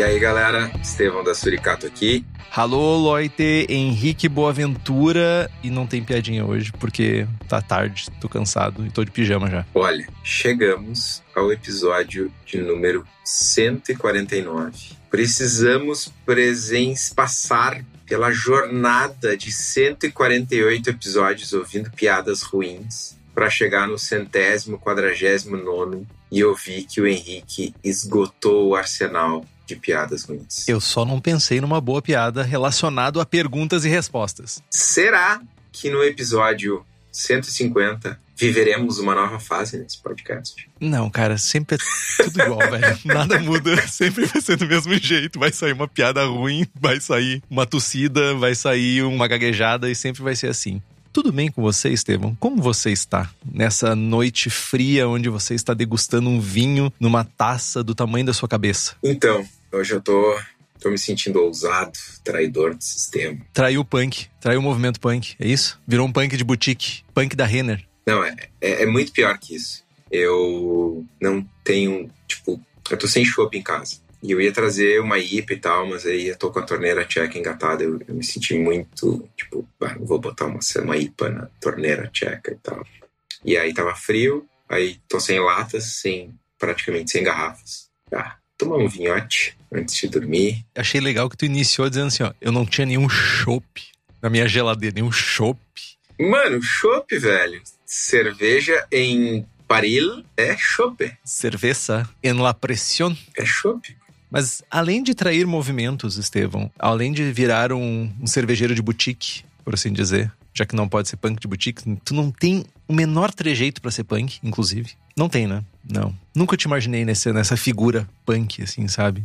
E aí, galera, Estevão da Suricato aqui. Alô, Loite, Henrique Boaventura. E não tem piadinha hoje, porque tá tarde, tô cansado e tô de pijama já. Olha, chegamos ao episódio de número 149. Precisamos presen passar pela jornada de 148 episódios ouvindo piadas ruins para chegar no centésimo, quadragésimo nono e ouvir que o Henrique esgotou o arsenal de piadas ruins. Eu só não pensei numa boa piada relacionado a perguntas e respostas. Será que no episódio 150 viveremos uma nova fase nesse podcast? Não, cara, sempre é tudo igual, velho. Nada muda, sempre vai ser do mesmo jeito. Vai sair uma piada ruim, vai sair uma tossida, vai sair uma gaguejada e sempre vai ser assim. Tudo bem com você, Estevão? Como você está nessa noite fria onde você está degustando um vinho numa taça do tamanho da sua cabeça? Então, Hoje eu tô, tô me sentindo ousado, traidor do sistema. Traiu o punk, traiu o movimento punk, é isso? Virou um punk de boutique, punk da Renner. Não, é, é, é muito pior que isso. Eu não tenho, tipo, eu tô sem chopp em casa. E eu ia trazer uma IPA e tal, mas aí eu tô com a torneira tcheca engatada. Eu, eu me senti muito, tipo, ah, vou botar uma, uma IPA na torneira tcheca e tal. E aí tava frio, aí tô sem latas, sem praticamente sem garrafas. Ah, tomar um vinhote antes de dormir. Achei legal que tu iniciou dizendo assim, ó, eu não tinha nenhum chopp na minha geladeira, nenhum chopp. Mano, chopp, velho. Cerveja em Paril é chopp. Cerveja en la presión. É chopp. Mas além de trair movimentos, Estevão, além de virar um, um cervejeiro de boutique, por assim dizer, já que não pode ser punk de boutique, tu não tem o menor trejeito para ser punk, inclusive. Não tem, né? Não. Nunca te imaginei nessa, nessa figura punk, assim, sabe?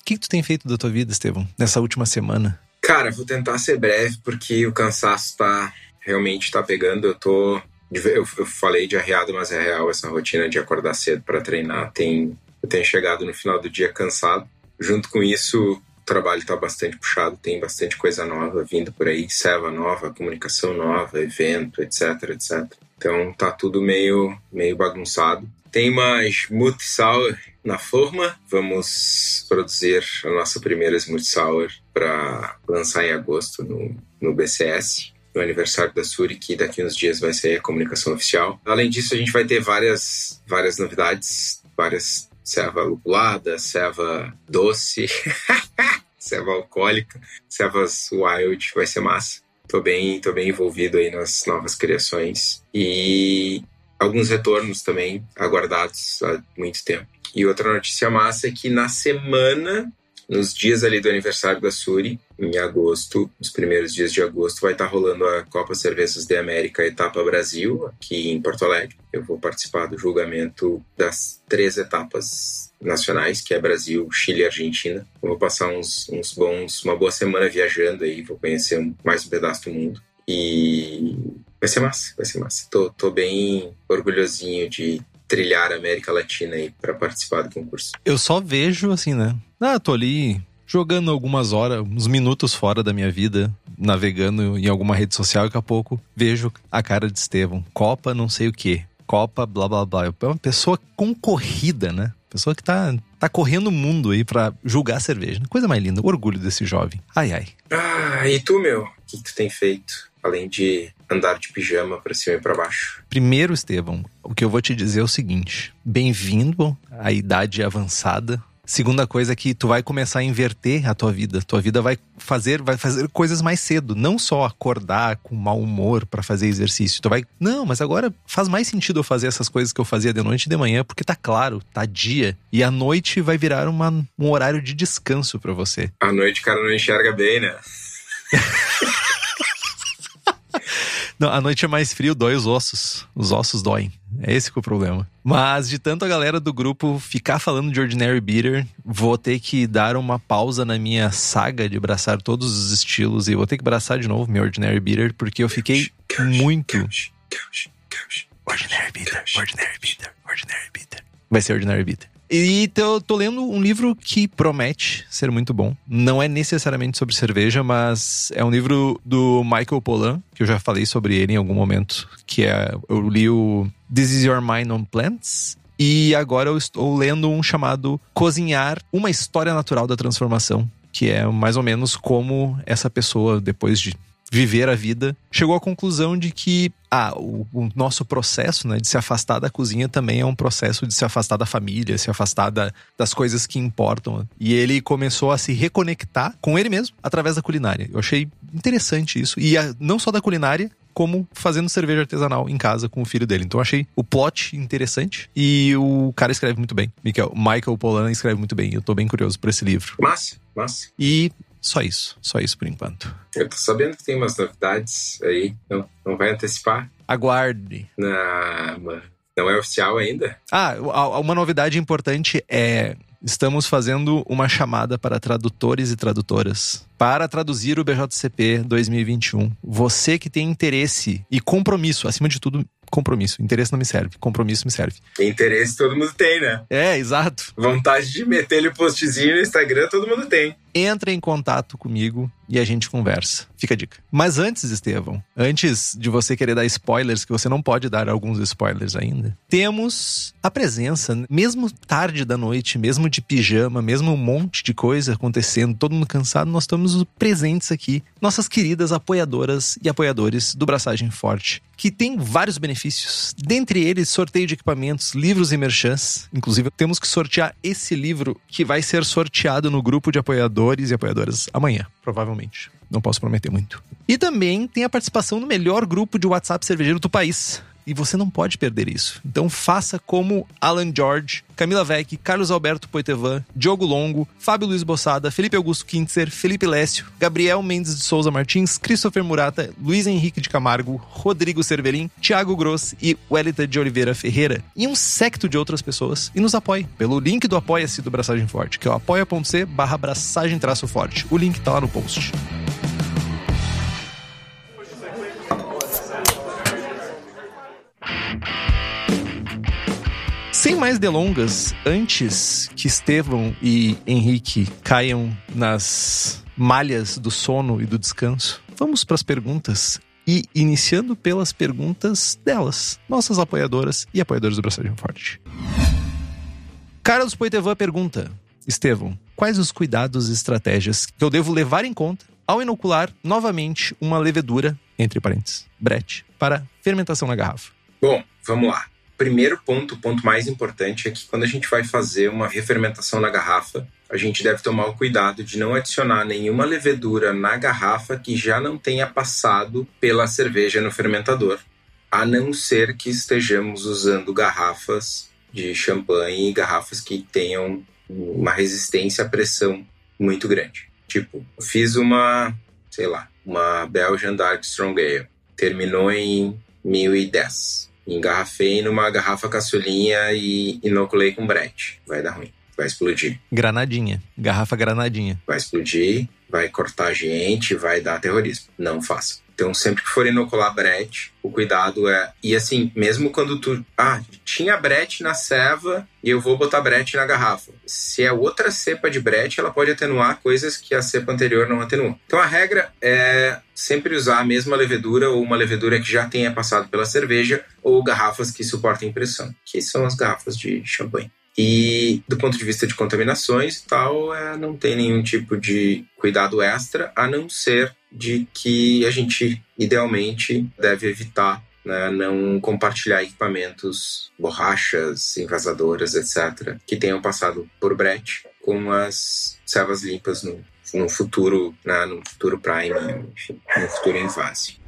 O que, que tu tem feito da tua vida, Estevão, nessa última semana? Cara, vou tentar ser breve, porque o cansaço tá realmente tá pegando. Eu tô. Eu, eu falei de arreado, mas é real essa rotina de acordar cedo para treinar. Tem, eu tenho chegado no final do dia cansado. Junto com isso, o trabalho está bastante puxado, tem bastante coisa nova vindo por aí, serva nova, comunicação nova, evento, etc, etc. Então tá tudo meio, meio bagunçado. Tem mais Smooth Sour na forma. Vamos produzir a nossa primeira Smooth Sour para lançar em agosto no, no BCS no aniversário da Suri, que daqui uns dias vai ser a comunicação oficial. Além disso, a gente vai ter várias, várias novidades, várias serva lupulada, serva doce, serva alcoólica, servas wild, vai ser massa. Tô bem, tô bem envolvido aí nas novas criações e alguns retornos também aguardados há muito tempo. E outra notícia massa é que na semana nos dias ali do aniversário da Suri, em agosto, nos primeiros dias de agosto, vai estar rolando a Copa Cervejas de América Etapa Brasil, aqui em Porto Alegre. Eu vou participar do julgamento das três etapas nacionais, que é Brasil, Chile e Argentina. Eu vou passar uns, uns bons, uma boa semana viajando aí, vou conhecer mais um pedaço do mundo. E vai ser massa, vai ser massa. Tô, tô bem orgulhosinho de trilhar a América Latina aí para participar do concurso. Eu só vejo assim, né? Ah, tô ali jogando algumas horas, uns minutos fora da minha vida, navegando em alguma rede social, daqui a pouco vejo a cara de Estevão. Copa não sei o que. Copa, blá blá blá. É uma pessoa concorrida, né? Pessoa que tá, tá correndo o mundo aí pra julgar cerveja. Coisa mais linda. Orgulho desse jovem. Ai, ai. Ah, e tu, meu? O que tu tem feito? além de andar de pijama para cima e para baixo. Primeiro, Estevão, o que eu vou te dizer é o seguinte: bem-vindo à idade avançada. Segunda coisa é que tu vai começar a inverter a tua vida. Tua vida vai fazer, vai fazer coisas mais cedo, não só acordar com mau humor para fazer exercício. Tu vai, não, mas agora faz mais sentido eu fazer essas coisas que eu fazia de noite e de manhã, porque tá claro, tá dia. E a noite vai virar uma, um horário de descanso para você. À noite o cara não enxerga bem, né? Não, a noite é mais frio, dói os ossos. Os ossos doem. É esse que é o problema. Mas de tanto a galera do grupo ficar falando de Ordinary Beater, vou ter que dar uma pausa na minha saga de abraçar todos os estilos e vou ter que abraçar de novo meu Ordinary Beater porque eu fiquei muito Ordinary Beater, Ordinary Beater, Ordinary Beater. Vai ser Ordinary Beater. E tô, tô lendo um livro que promete ser muito bom. Não é necessariamente sobre cerveja, mas é um livro do Michael Pollan, que eu já falei sobre ele em algum momento, que é eu li o This Is Your Mind on Plants. E agora eu estou lendo um chamado Cozinhar uma história natural da transformação, que é mais ou menos como essa pessoa depois de viver a vida, chegou à conclusão de que ah, o, o, nosso processo né, de se afastar da cozinha também é um processo de se afastar da família, se afastar da, das coisas que importam. E ele começou a se reconectar com ele mesmo através da culinária. Eu achei interessante isso. E a, não só da culinária, como fazendo cerveja artesanal em casa com o filho dele. Então achei o plot interessante e o cara escreve muito bem. Michael, Michael Pollan escreve muito bem. Eu tô bem curioso por esse livro. Massa, massa. E só isso, só isso por enquanto. Eu tô sabendo que tem umas novidades aí. Não, não vai antecipar? Aguarde. Não, não é oficial ainda? Ah, uma novidade importante é. Estamos fazendo uma chamada para tradutores e tradutoras para traduzir o BJCP 2021. Você que tem interesse e compromisso, acima de tudo, compromisso. Interesse não me serve, compromisso me serve. Interesse todo mundo tem, né? É, exato. Vontade de meter-lhe o postzinho no Instagram todo mundo tem. Entra em contato comigo e a gente conversa. Fica a dica. Mas antes, Estevão, antes de você querer dar spoilers, que você não pode dar alguns spoilers ainda, temos a presença, mesmo tarde da noite, mesmo de pijama, mesmo um monte de coisa acontecendo, todo mundo cansado, nós estamos presentes aqui, nossas queridas apoiadoras e apoiadores do Braçagem Forte, que tem vários benefícios. Dentre eles, sorteio de equipamentos, livros e merchants. Inclusive, temos que sortear esse livro que vai ser sorteado no grupo de apoiadores e apoiadoras amanhã, provavelmente. Não posso prometer muito. E também tem a participação no melhor grupo de WhatsApp cervejeiro do país, e você não pode perder isso. Então faça como Alan George, Camila Vec, Carlos Alberto Poitevin, Diogo Longo, Fábio Luiz Bossada, Felipe Augusto Kintzer, Felipe Lécio, Gabriel Mendes de Souza Martins, Christopher Murata, Luiz Henrique de Camargo, Rodrigo Cervelin, Thiago Gross e Wellington de Oliveira Ferreira. E um secto de outras pessoas. E nos apoie pelo link do Apoia-se do Braçagem Forte, que é o apoia.c barra braçagem traço forte. O link tá lá no post. Sem mais delongas, antes que Estevão e Henrique caiam nas malhas do sono e do descanso, vamos para as perguntas. E iniciando pelas perguntas delas, nossas apoiadoras e apoiadores do Braçagem Forte. Carlos Poitevin pergunta: Estevão, quais os cuidados e estratégias que eu devo levar em conta ao inocular novamente uma levedura, entre parênteses, brete, para fermentação na garrafa? Bom, vamos lá primeiro ponto, o ponto mais importante, é que quando a gente vai fazer uma refermentação na garrafa, a gente deve tomar o cuidado de não adicionar nenhuma levedura na garrafa que já não tenha passado pela cerveja no fermentador, a não ser que estejamos usando garrafas de champanhe e garrafas que tenham uma resistência à pressão muito grande. Tipo, fiz uma, sei lá, uma Belgian Dark Strong Ale, terminou em 1010 engarrafei numa garrafa caçulinha e inoculei com brete. Vai dar ruim, vai explodir. Granadinha, garrafa granadinha. Vai explodir, vai cortar gente, vai dar terrorismo. Não faça. Então, sempre que for inocular brete, o cuidado é. E assim, mesmo quando tu. Ah, tinha brete na ceva e eu vou botar brete na garrafa. Se é outra cepa de brete, ela pode atenuar coisas que a cepa anterior não atenuou. Então, a regra é sempre usar a mesma levedura ou uma levedura que já tenha passado pela cerveja ou garrafas que suportem pressão, que são as garrafas de champanhe. E do ponto de vista de contaminações e tal, é, não tem nenhum tipo de cuidado extra, a não ser de que a gente idealmente deve evitar né, não compartilhar equipamentos, borrachas, envasadoras, etc., que tenham passado por brete, com as servas limpas no, no futuro, né, no futuro Prime, enfim, no futuro em fase.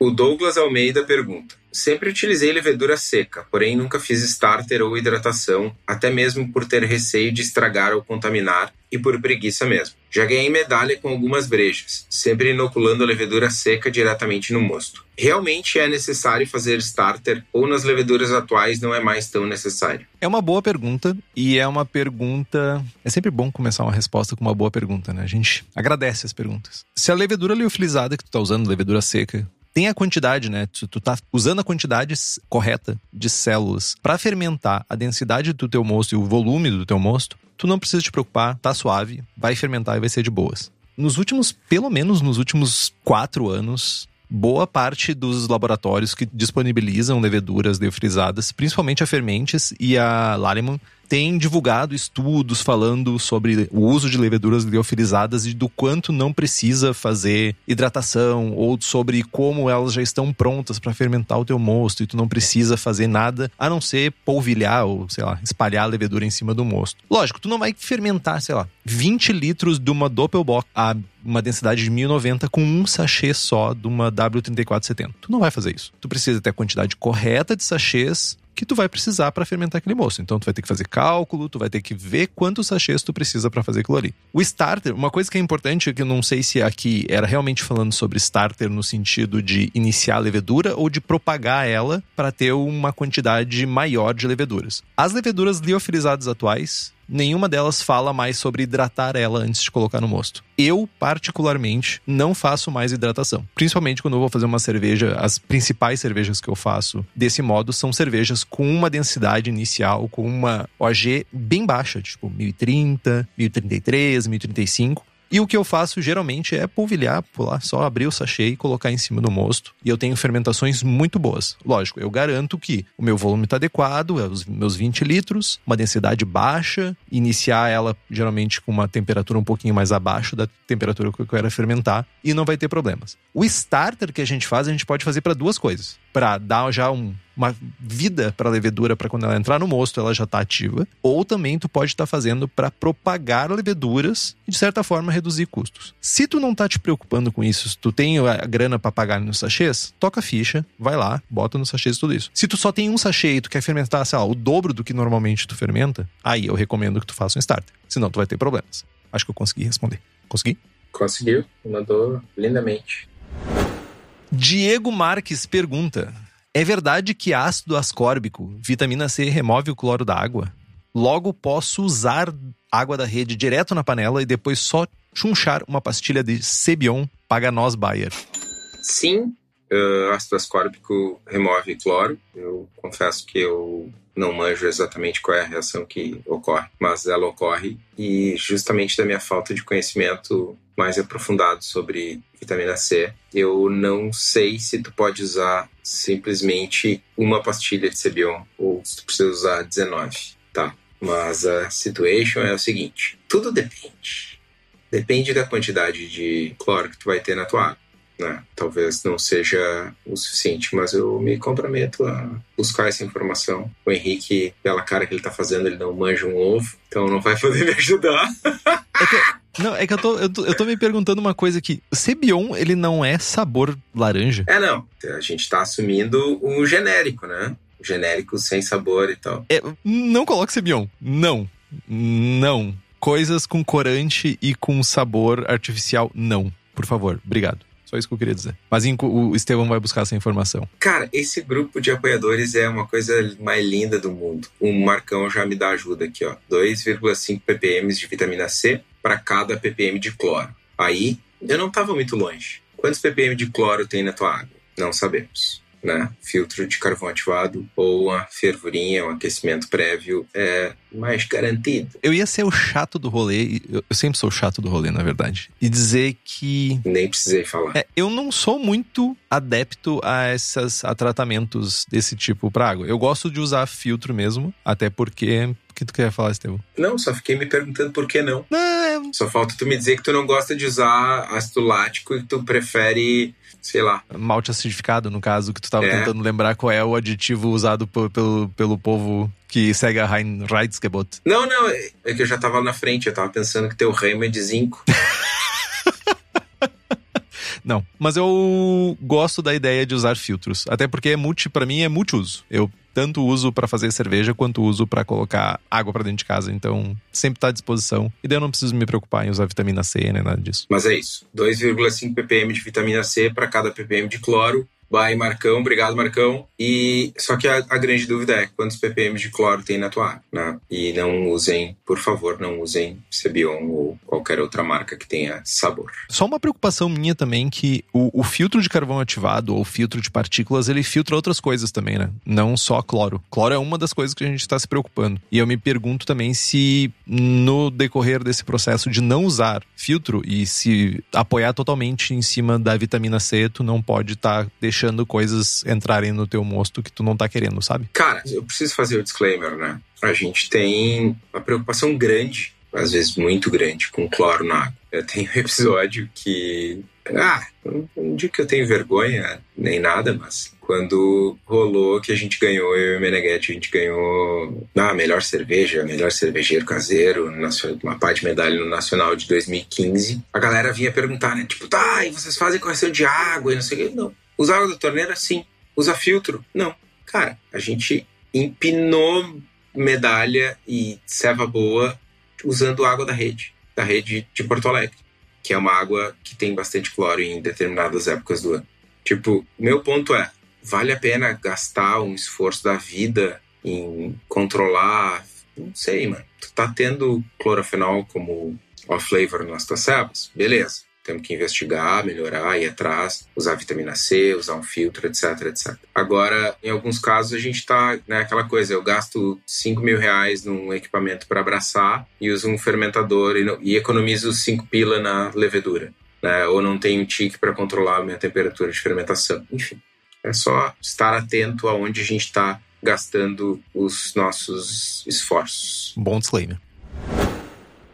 O Douglas Almeida pergunta: Sempre utilizei levedura seca, porém nunca fiz starter ou hidratação, até mesmo por ter receio de estragar ou contaminar e por preguiça mesmo. Já ganhei medalha com algumas brejas, sempre inoculando a levedura seca diretamente no mosto. Realmente é necessário fazer starter ou nas leveduras atuais não é mais tão necessário? É uma boa pergunta e é uma pergunta. É sempre bom começar uma resposta com uma boa pergunta, né? A gente agradece as perguntas. Se a levedura liofilizada que tu tá usando, levedura seca, tem a quantidade, né? Tu, tu tá usando a quantidade correta de células para fermentar a densidade do teu mosto e o volume do teu mosto, tu não precisa te preocupar, tá suave, vai fermentar e vai ser de boas. Nos últimos, pelo menos nos últimos quatro anos, boa parte dos laboratórios que disponibilizam leveduras liofilizadas, principalmente a Fermentes e a Laleman, tem divulgado estudos falando sobre o uso de leveduras liofilizadas e do quanto não precisa fazer hidratação ou sobre como elas já estão prontas para fermentar o teu mosto e tu não precisa fazer nada a não ser polvilhar ou, sei lá, espalhar a levedura em cima do mosto. Lógico, tu não vai fermentar, sei lá, 20 litros de uma Doppelbock a uma densidade de 1090 com um sachê só de uma W3470. Tu não vai fazer isso. Tu precisa ter a quantidade correta de sachês que tu vai precisar para fermentar aquele moço. Então tu vai ter que fazer cálculo, tu vai ter que ver quantos sachês tu precisa para fazer aquilo ali. O starter, uma coisa que é importante, que eu não sei se aqui era realmente falando sobre starter no sentido de iniciar a levedura ou de propagar ela para ter uma quantidade maior de leveduras. As leveduras liofilizadas atuais, nenhuma delas fala mais sobre hidratar ela antes de colocar no mosto. Eu, particularmente, não faço mais hidratação. Principalmente quando eu vou fazer uma cerveja, as principais cervejas que eu faço desse modo são cervejas com uma densidade inicial, com uma OG bem baixa, tipo 1030, 1033, 1035 e o que eu faço geralmente é polvilhar, pular, só abrir o sachê e colocar em cima do mosto. E eu tenho fermentações muito boas. Lógico, eu garanto que o meu volume está adequado, é os meus 20 litros, uma densidade baixa, iniciar ela geralmente com uma temperatura um pouquinho mais abaixo da temperatura que eu quero fermentar e não vai ter problemas. O starter que a gente faz, a gente pode fazer para duas coisas. Para dar já um, uma vida para a levedura para quando ela entrar no mosto ela já está ativa, ou também tu pode estar tá fazendo para propagar leveduras e de certa forma reduzir custos. Se tu não tá te preocupando com isso, se tu tem a grana para pagar nos sachês, toca a ficha, vai lá, bota nos sachês tudo isso. Se tu só tem um sachê e tu quer fermentar, sei lá, o dobro do que normalmente tu fermenta, aí eu recomendo que tu faça um starter. Senão tu vai ter problemas. Acho que eu consegui responder. Consegui? Conseguiu, mandou lindamente. Diego Marques pergunta: é verdade que ácido ascórbico, vitamina C, remove o cloro da água? Logo posso usar água da rede direto na panela e depois só chunchar uma pastilha de Cebion Paganos Bayer. Sim, uh, ácido ascórbico remove cloro. Eu confesso que eu não manjo exatamente qual é a reação que ocorre, mas ela ocorre e justamente da minha falta de conhecimento mais aprofundado sobre vitamina C, eu não sei se tu pode usar simplesmente uma pastilha de Cebion ou se tu precisa usar 19, tá? Mas a situation é o seguinte, tudo depende. Depende da quantidade de cloro que tu vai ter na tua água né? Talvez não seja o suficiente, mas eu me comprometo a buscar essa informação. O Henrique, pela cara que ele tá fazendo, ele não manja um ovo, então não vai poder me ajudar. É que, não, é que eu tô, eu tô, eu tô me perguntando uma coisa aqui. O Cebion, ele não é sabor laranja? É, não. A gente tá assumindo o genérico, né? O genérico sem sabor e tal. É, não coloque Cebion. Não. Não. Coisas com corante e com sabor artificial, não. Por favor, obrigado. Só isso que eu queria dizer. Mas o Estevão vai buscar essa informação. Cara, esse grupo de apoiadores é uma coisa mais linda do mundo. O Marcão já me dá ajuda aqui, ó. 2,5 ppm de vitamina C para cada ppm de cloro. Aí, eu não estava muito longe. Quantos ppm de cloro tem na tua água? Não sabemos né? Filtro de carvão ativado ou a fervurinha, um aquecimento prévio é mais garantido. Eu ia ser o chato do rolê, eu sempre sou o chato do rolê, na verdade, e dizer que. Nem precisei falar. É, eu não sou muito adepto a esses a tratamentos desse tipo para água. Eu gosto de usar filtro mesmo, até porque. O que tu quer falar, Estevam? Não, só fiquei me perguntando por que não. Não, Só falta tu me dizer que tu não gosta de usar ácido lático e tu prefere, sei lá. Malte acidificado, no caso, que tu tava É. tentando lembrar qual é o aditivo usado pelo, pelo, povo que segue a Reinheitsgebot. Não, não, é é que eu já tava na frente, eu tava pensando que teu remo é de zinco. Não, mas eu gosto da ideia de usar filtros. Até porque é multi, para mim é multiuso. Eu tanto uso para fazer cerveja quanto uso para colocar água para dentro de casa. Então, sempre tá à disposição. E daí eu não preciso me preocupar em usar vitamina C nem nada disso. Mas é isso. 2,5 ppm de vitamina C para cada ppm de cloro. Vai, Marcão. Obrigado, Marcão. E só que a, a grande dúvida é quantos ppm de cloro tem na tua água, né? E não usem, por favor, não usem Cebion ou qualquer outra marca que tenha sabor. Só uma preocupação minha também que o, o filtro de carvão ativado ou filtro de partículas, ele filtra outras coisas também, né? Não só cloro. Cloro é uma das coisas que a gente está se preocupando. E eu me pergunto também se no decorrer desse processo de não usar filtro e se apoiar totalmente em cima da vitamina C, tu não pode estar deixando coisas entrarem no teu mosto que tu não tá querendo, sabe? Cara, eu preciso fazer o disclaimer, né? A gente tem uma preocupação grande, às vezes muito grande, com cloro na água. Eu tenho um episódio que. Ah, não digo que eu tenho vergonha nem nada, mas quando rolou que a gente ganhou, eu e o Meneghetti, a gente ganhou a melhor cerveja, melhor cervejeiro caseiro, uma pá de medalha no Nacional de 2015. A galera vinha perguntar, né? Tipo, tá, e vocês fazem correção de água e não sei o quê? Não. Usa água da torneira? Sim. Usa filtro? Não. Cara, a gente empinou medalha e ceva boa usando água da rede, da rede de Porto Alegre, que é uma água que tem bastante cloro em determinadas épocas do ano. Tipo, meu ponto é, vale a pena gastar um esforço da vida em controlar, não sei, mano. Tu tá tendo clorofenol como off-flavor nas tuas cevas? Beleza. Temos que investigar, melhorar, ir atrás, usar vitamina C, usar um filtro, etc, etc. Agora, em alguns casos, a gente tá naquela coisa, eu gasto 5 mil reais num equipamento para abraçar e uso um fermentador e, não- e economizo 5 pila na levedura. Né? Ou não tenho um tique para controlar a minha temperatura de fermentação. Enfim, é só estar atento aonde a gente está gastando os nossos esforços. Bom disclaimer.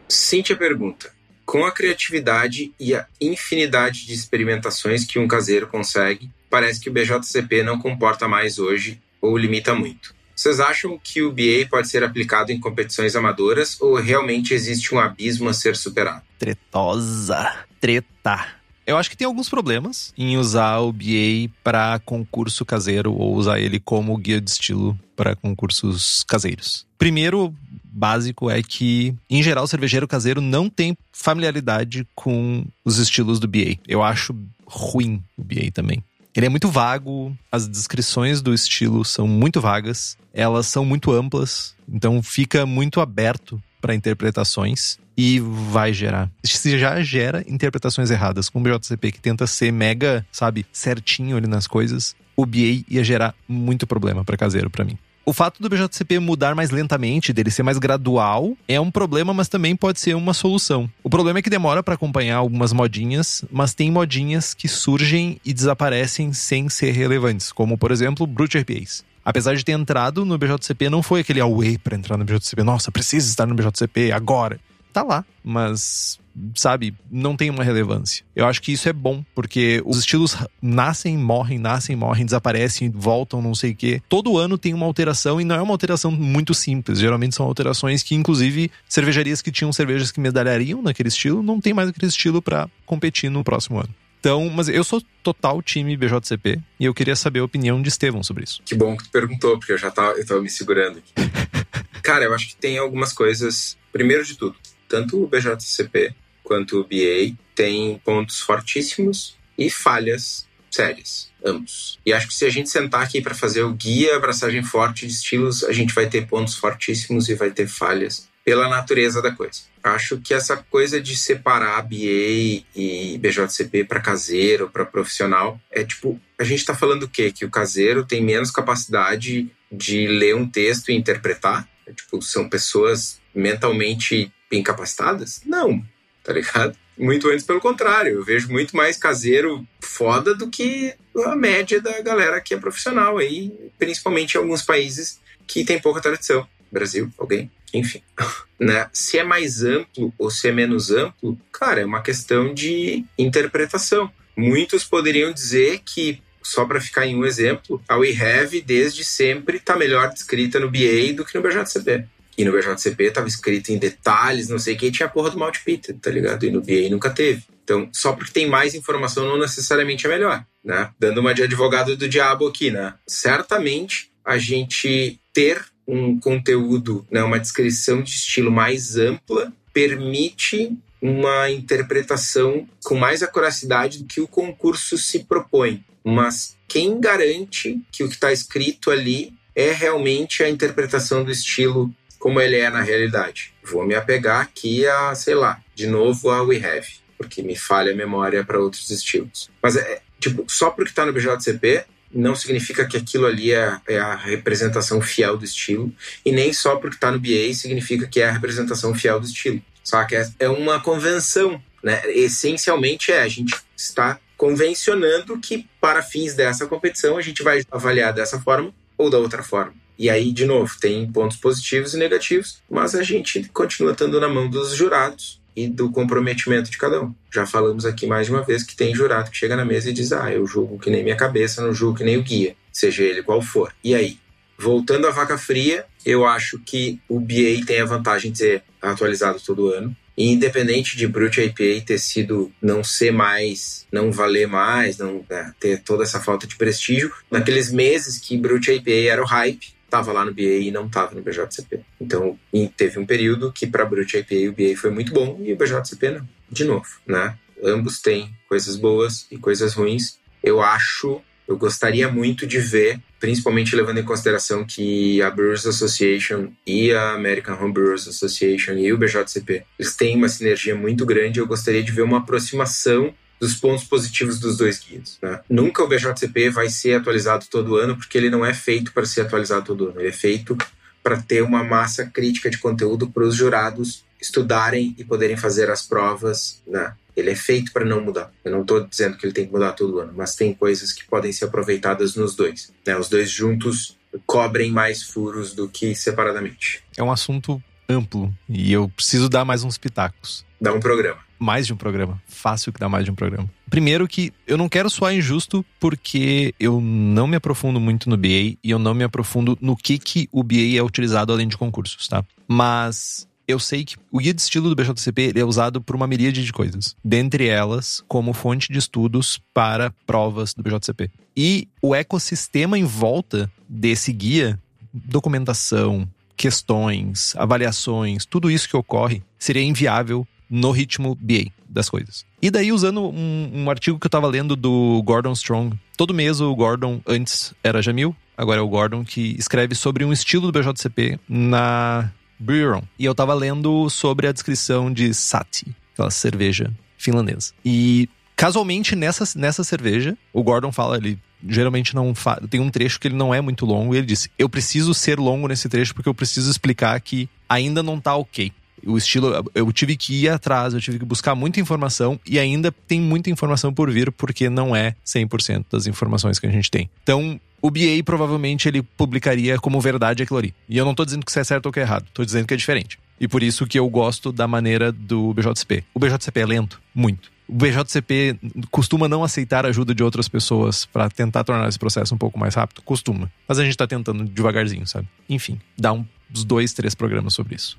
Cíntia pergunta: com a criatividade e a infinidade de experimentações que um caseiro consegue, parece que o BJCP não comporta mais hoje ou limita muito. Vocês acham que o BA pode ser aplicado em competições amadoras ou realmente existe um abismo a ser superado? Tretosa. Treta. Eu acho que tem alguns problemas em usar o BA para concurso caseiro ou usar ele como guia de estilo para concursos caseiros. Primeiro, básico é que, em geral, o cervejeiro caseiro não tem familiaridade com os estilos do BA. Eu acho ruim o BA também. Ele é muito vago, as descrições do estilo são muito vagas, elas são muito amplas, então fica muito aberto para interpretações e vai gerar. Se já gera interpretações erradas com o BJCP que tenta ser mega, sabe, certinho ali nas coisas, o BA ia gerar muito problema para caseiro para mim. O fato do BJCP mudar mais lentamente, dele ser mais gradual, é um problema, mas também pode ser uma solução. O problema é que demora para acompanhar algumas modinhas, mas tem modinhas que surgem e desaparecem sem ser relevantes, como por exemplo, Brute RPAs. Apesar de ter entrado no BJCP, não foi aquele away para entrar no BJCP. Nossa, precisa estar no BJCP agora. Tá lá, mas sabe, não tem uma relevância. Eu acho que isso é bom, porque os estilos nascem, morrem, nascem, morrem, desaparecem, voltam, não sei o quê. Todo ano tem uma alteração e não é uma alteração muito simples. Geralmente são alterações que, inclusive, cervejarias que tinham cervejas que medalhariam naquele estilo, não tem mais aquele estilo para competir no próximo ano. Então, mas eu sou total time BJCP e eu queria saber a opinião de Estevão sobre isso. Que bom que tu perguntou, porque eu já tava, eu tava me segurando aqui. Cara, eu acho que tem algumas coisas. Primeiro de tudo, tanto o BJCP quanto o BA tem pontos fortíssimos e falhas sérias, ambos. E acho que se a gente sentar aqui para fazer o guia abraçagem forte de estilos, a gente vai ter pontos fortíssimos e vai ter falhas pela natureza da coisa. Acho que essa coisa de separar BA e BJCP para caseiro, para profissional, é tipo, a gente está falando o quê? Que o caseiro tem menos capacidade de ler um texto e interpretar? É, tipo, são pessoas mentalmente incapacitadas? Não, tá ligado? Muito antes pelo contrário, eu vejo muito mais caseiro foda do que a média da galera que é profissional aí, principalmente em alguns países que tem pouca tradição. Brasil, alguém? enfim. né? Se é mais amplo ou se é menos amplo, cara, é uma questão de interpretação. Muitos poderiam dizer que só para ficar em um exemplo, a We Have desde sempre está melhor descrita no BA do que no BJCP. E no BJCP estava escrito em detalhes, não sei o que, e tinha a porra do Peter, tá ligado? E no BA nunca teve. Então, só porque tem mais informação não necessariamente é melhor, né? Dando uma de advogado do diabo aqui, né? Certamente a gente ter um conteúdo, né, uma descrição de estilo mais ampla permite uma interpretação com mais acuracidade do que o concurso se propõe. Mas quem garante que o que está escrito ali é realmente a interpretação do estilo como ele é na realidade? Vou me apegar aqui a, sei lá, de novo a We Have, porque me falha a memória para outros estilos. Mas é, tipo, só porque está no BJCP não significa que aquilo ali é, é, a representação fiel do estilo, e nem só porque está no BA significa que é a representação fiel do estilo. Só que é, é uma convenção, né? Essencialmente é a gente está convencionando que para fins dessa competição a gente vai avaliar dessa forma ou da outra forma. E aí, de novo, tem pontos positivos e negativos, mas a gente continua estando na mão dos jurados e do comprometimento de cada um. Já falamos aqui mais de uma vez que tem jurado que chega na mesa e diz: Ah, eu julgo que nem minha cabeça, não julgo que nem o guia, seja ele qual for. E aí? Voltando à vaca fria, eu acho que o BA tem a vantagem de ser atualizado todo ano. E independente de Brute IPA ter sido não ser mais, não valer mais, não né, ter toda essa falta de prestígio, naqueles meses que Brute IPA era o hype, estava lá no BA e não estava no BJCP. Então, teve um período que para Brute IPA o BA foi muito bom e o BJCP não. De novo, né? Ambos têm coisas boas e coisas ruins. Eu acho, eu gostaria muito de ver, principalmente levando em consideração que a Brewers Association e a American Home Brewers Association e o BJCP, eles têm uma sinergia muito grande. Eu gostaria de ver uma aproximação dos pontos positivos dos dois guias. Né? Nunca o BJCP vai ser atualizado todo ano, porque ele não é feito para ser atualizado todo ano. Ele é feito para ter uma massa crítica de conteúdo para os jurados estudarem e poderem fazer as provas. Né? Ele é feito para não mudar. Eu não estou dizendo que ele tem que mudar todo ano, mas tem coisas que podem ser aproveitadas nos dois. Né? Os dois juntos cobrem mais furos do que separadamente. É um assunto amplo e eu preciso dar mais uns pitacos. Dá um programa mais de um programa. Fácil que dá mais de um programa. Primeiro que eu não quero soar injusto porque eu não me aprofundo muito no BA e eu não me aprofundo no que, que o BA é utilizado além de concursos, tá? Mas eu sei que o guia de estilo do BJCP é usado por uma miríade de coisas. Dentre elas, como fonte de estudos para provas do BJCP. E o ecossistema em volta desse guia, documentação, questões, avaliações, tudo isso que ocorre, seria inviável no ritmo BA das coisas. E daí, usando um, um artigo que eu tava lendo do Gordon Strong. Todo mês o Gordon, antes era Jamil, agora é o Gordon, que escreve sobre um estilo do BJCP na Breweron. E eu tava lendo sobre a descrição de Sati, aquela cerveja finlandesa. E casualmente nessa, nessa cerveja, o Gordon fala ali. Geralmente não fa... tem um trecho que ele não é muito longo e ele disse: Eu preciso ser longo nesse trecho porque eu preciso explicar que ainda não tá ok o estilo, eu tive que ir atrás, eu tive que buscar muita informação e ainda tem muita informação por vir porque não é 100% das informações que a gente tem. Então, o BA provavelmente ele publicaria como verdade aquilo ali. E eu não tô dizendo que isso é certo ou que é errado, tô dizendo que é diferente. E por isso que eu gosto da maneira do BJCP. O BJCP é lento, muito. O BJCP costuma não aceitar ajuda de outras pessoas para tentar tornar esse processo um pouco mais rápido? Costuma. Mas a gente tá tentando devagarzinho, sabe? Enfim, dá uns dois, três programas sobre isso.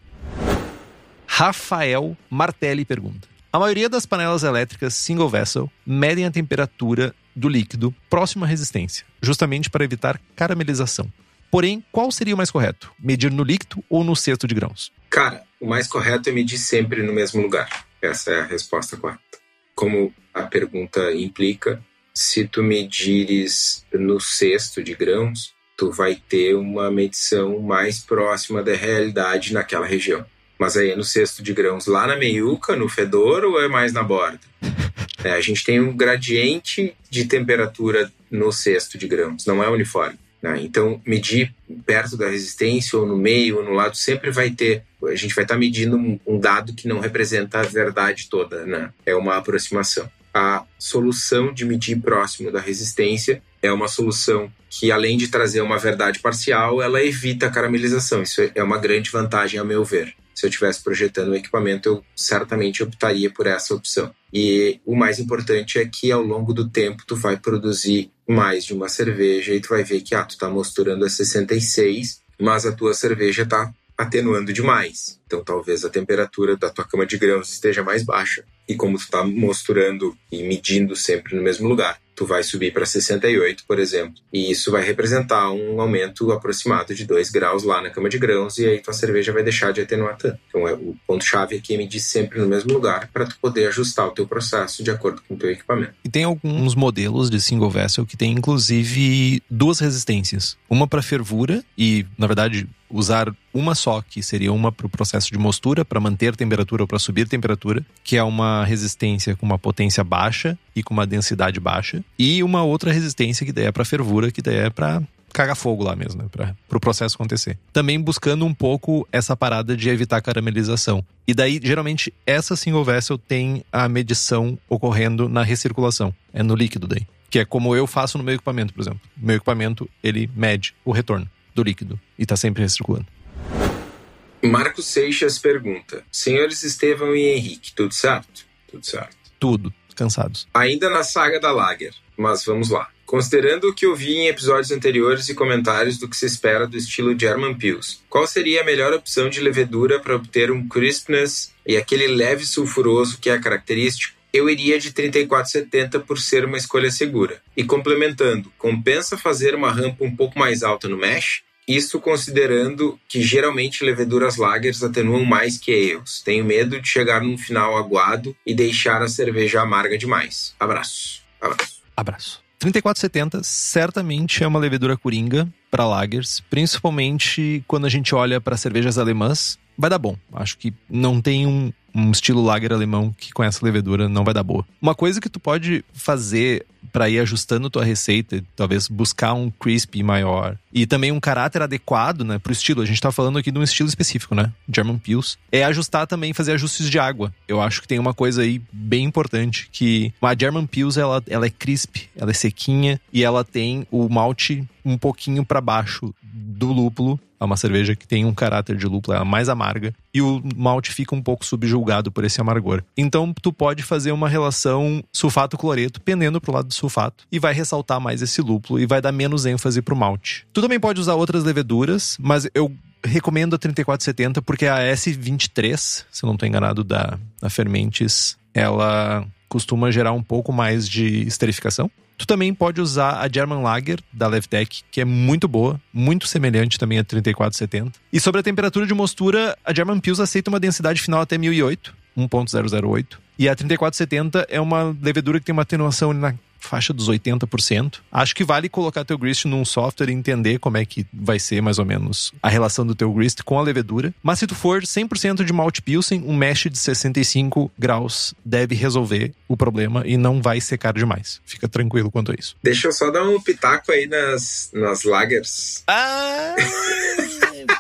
Rafael Martelli pergunta: A maioria das panelas elétricas single vessel medem a temperatura do líquido próximo à resistência, justamente para evitar caramelização. Porém, qual seria o mais correto? Medir no líquido ou no cesto de grãos? Cara, o mais correto é medir sempre no mesmo lugar. Essa é a resposta correta. Como a pergunta implica, se tu medires no cesto de grãos, tu vai ter uma medição mais próxima da realidade naquela região. Mas aí é no cesto de grãos lá na meiuca, no fedor, ou é mais na borda? É, a gente tem um gradiente de temperatura no cesto de grãos, não é uniforme. Né? Então, medir perto da resistência, ou no meio, ou no lado, sempre vai ter. A gente vai estar tá medindo um dado que não representa a verdade toda, né? É uma aproximação. A solução de medir próximo da resistência é uma solução que, além de trazer uma verdade parcial, ela evita a caramelização. Isso é uma grande vantagem, ao meu ver. Se eu estivesse projetando um equipamento, eu certamente optaria por essa opção. E o mais importante é que ao longo do tempo tu vai produzir mais de uma cerveja e tu vai ver que ah, tu tá mosturando a 66, mas a tua cerveja está atenuando demais. Então talvez a temperatura da tua cama de grãos esteja mais baixa. E como tu está mosturando e medindo sempre no mesmo lugar, tu vai subir para 68, por exemplo. E isso vai representar um aumento aproximado de 2 graus lá na cama de grãos, e aí tua cerveja vai deixar de atenuar tanto. Então é, o ponto-chave aqui é medir sempre no mesmo lugar para tu poder ajustar o teu processo de acordo com o teu equipamento. E tem alguns modelos de single vessel que tem inclusive duas resistências. Uma para fervura e, na verdade, usar uma só, que seria uma para o processo de mostura, para manter temperatura ou para subir temperatura, que é uma resistência com uma potência baixa e com uma densidade baixa, e uma outra resistência que daí é para fervura, que daí é para cagar fogo lá mesmo, né? Para o pro processo acontecer. Também buscando um pouco essa parada de evitar caramelização. E daí, geralmente, essa single vessel tem a medição ocorrendo na recirculação. É no líquido daí. Que é como eu faço no meu equipamento, por exemplo. Meu equipamento, ele mede o retorno do líquido e está sempre recirculando. Marcos Seixas pergunta: Senhores Estevão e Henrique, tudo certo? Tudo certo. Tudo. Cansados. Ainda na saga da Lager, mas vamos lá. Considerando o que eu vi em episódios anteriores e comentários do que se espera do estilo German Pils, qual seria a melhor opção de levedura para obter um crispness e aquele leve sulfuroso que é característico? Eu iria de 3470 por ser uma escolha segura. E complementando, compensa fazer uma rampa um pouco mais alta no mesh? Isso considerando que geralmente leveduras lagers atenuam mais que ales. Tenho medo de chegar num final aguado e deixar a cerveja amarga demais. Abraço. Abraço. Abraço. 3470 certamente é uma levedura coringa para lagers, principalmente quando a gente olha para cervejas alemãs. Vai dar bom. Acho que não tem um, um estilo lager alemão que com essa levedura não vai dar boa. Uma coisa que tu pode fazer para ir ajustando tua receita, talvez buscar um crispy maior e também um caráter adequado, né, pro estilo. A gente tá falando aqui de um estilo específico, né? German Pils. É ajustar também, fazer ajustes de água. Eu acho que tem uma coisa aí bem importante que a German Pils ela, ela é crisp, ela é sequinha e ela tem o malte um pouquinho para baixo do lúpulo. É uma cerveja que tem um caráter de lúpulo, é mais amarga. E o malte fica um pouco subjulgado por esse amargor. Então, tu pode fazer uma relação sulfato-cloreto pendendo pro lado do sulfato. E vai ressaltar mais esse lúpulo e vai dar menos ênfase pro malte. Tu também pode usar outras leveduras, mas eu recomendo a 3470 porque a S23, se eu não estou enganado, da, da Fermentes, ela costuma gerar um pouco mais de esterificação. Tu também pode usar a German Lager da Levtech, que é muito boa, muito semelhante também a 3470. E sobre a temperatura de mostura, a German Pils aceita uma densidade final até 1008, 1.008. E a 3470 é uma levedura que tem uma atenuação na faixa dos 80%. Acho que vale colocar teu grist num software e entender como é que vai ser mais ou menos a relação do teu grist com a levedura. Mas se tu for 100% de malt pilsen, um mesh de 65 graus deve resolver o problema e não vai secar demais. Fica tranquilo quanto a isso. Deixa eu só dar um pitaco aí nas, nas lagers. Ah!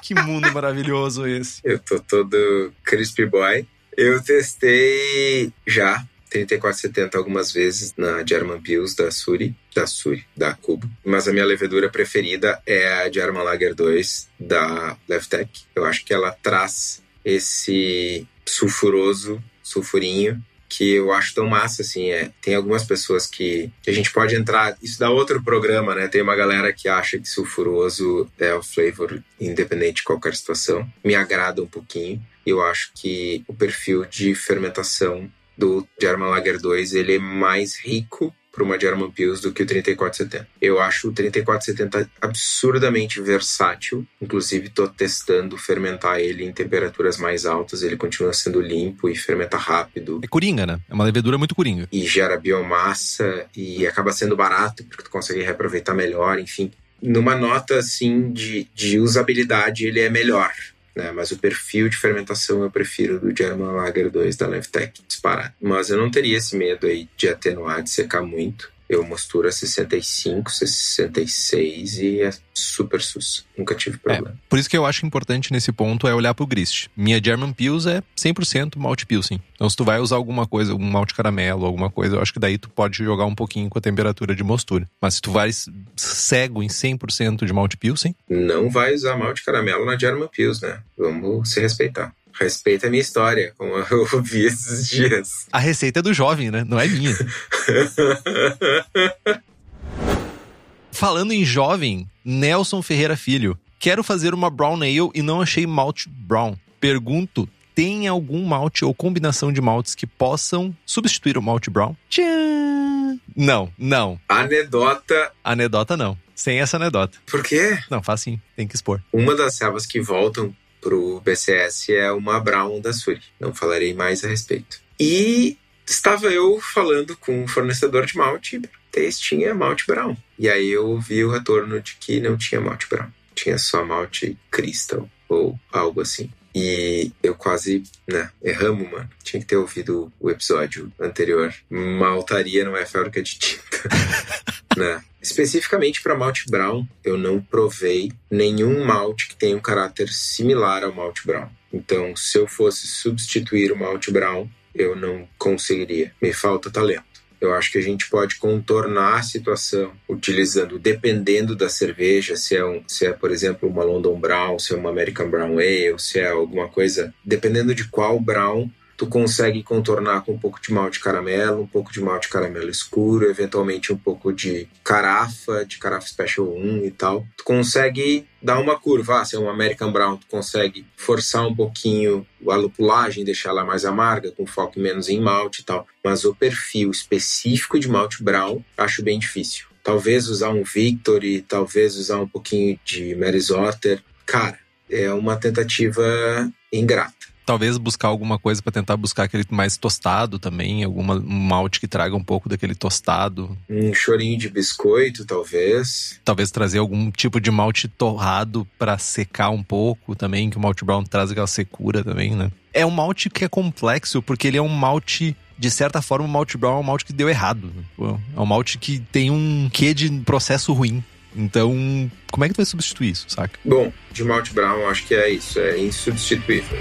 que mundo maravilhoso esse. Eu tô todo crispy boy. Eu testei já 3470 algumas vezes na German Pils da Suri, da Suri, da Cubo. Mas a minha levedura preferida é a German Lager 2 da Levtech. Eu acho que ela traz esse sulfuroso, sulfurinho, que eu acho tão massa, assim, é, tem algumas pessoas que, que, a gente pode entrar, isso dá outro programa, né, tem uma galera que acha que sulfuroso é o flavor independente de qualquer situação, me agrada um pouquinho, eu acho que o perfil de fermentação do German Lager 2 ele é mais rico para uma German Pils do que o 3470. Eu acho o 3470 absurdamente versátil. Inclusive, estou testando fermentar ele em temperaturas mais altas. Ele continua sendo limpo e fermenta rápido. É coringa, né? É uma levedura muito coringa. E gera biomassa e acaba sendo barato porque tu consegue reaproveitar melhor. Enfim, numa nota assim de, de usabilidade, ele é melhor né? Mas o perfil de fermentação eu prefiro do German Lager 2 da Levtech disparar. Mas eu não teria esse medo aí de atenuar, de secar muito. Eu mosturo a 65, 66 e é super sus. Nunca tive problema. É, por isso que eu acho importante nesse ponto é olhar pro grist. Minha German Pils é 100% malte Pilsen. Então se tu vai usar alguma coisa, um malte caramelo, alguma coisa, eu acho que daí tu pode jogar um pouquinho com a temperatura de mostura. Mas se tu vai cego em 100% de malte Pilsen... Não vai usar malte caramelo na German Pils, né? Vamos se respeitar. Respeita a minha história, como eu ouvi esses dias. A receita é do jovem, né? Não é minha. Falando em jovem, Nelson Ferreira Filho. Quero fazer uma brown ale e não achei malte brown. Pergunto, tem algum malte ou combinação de maltes que possam substituir o malte brown? Tchan! Não, não. Anedota. Anedota não. Sem essa anedota. Por quê? Não, faz sim. Tem que expor. Uma das servas que voltam pro BCS é uma Brown da Suri. Não falarei mais a respeito. E estava eu falando com o fornecedor de malte e tinha malte Brown. E aí eu vi o retorno de que não tinha malte Brown. Tinha só malte Crystal ou algo assim. E eu quase, né, erramos, mano. Tinha que ter ouvido o episódio anterior. Maltaria não é fábrica de tinta. né? Especificamente para malte brown, eu não provei nenhum malte que tenha um caráter similar ao malte brown. Então, se eu fosse substituir o malte brown, eu não conseguiria. Me falta talento. Eu acho que a gente pode contornar a situação utilizando, dependendo da cerveja, se é, um, se é, por exemplo, uma London Brown, se é uma American Brown Ale, se é alguma coisa, dependendo de qual Brown, tu consegue contornar com um pouco de malte caramelo, um pouco de malte caramelo escuro, eventualmente um pouco de carafa, de carafa Special 1 e tal. Tu consegue dar uma curva, ah, se é um American Brown, tu consegue forçar um pouquinho a lupulagem, deixar ela mais amarga, com foco menos em malte e tal. Mas o perfil específico de malte brown, acho bem difícil. Talvez usar um Victory, talvez usar um pouquinho de Mary's Otter. Cara, é uma tentativa ingrata talvez buscar alguma coisa para tentar buscar aquele mais tostado também, alguma um malte que traga um pouco daquele tostado. Um chorinho de biscoito, talvez. Talvez trazer algum tipo de malte torrado para secar um pouco também, que o malte brown traz aquela secura também, né? É um malte que é complexo porque ele é um malte de certa forma, o malte brown é um malte que deu errado. Né? É um malte que tem um quê de processo ruim. Então, como é que tu vai substituir isso, saca? Bom, de malte brown, acho que é isso, é insubstituível.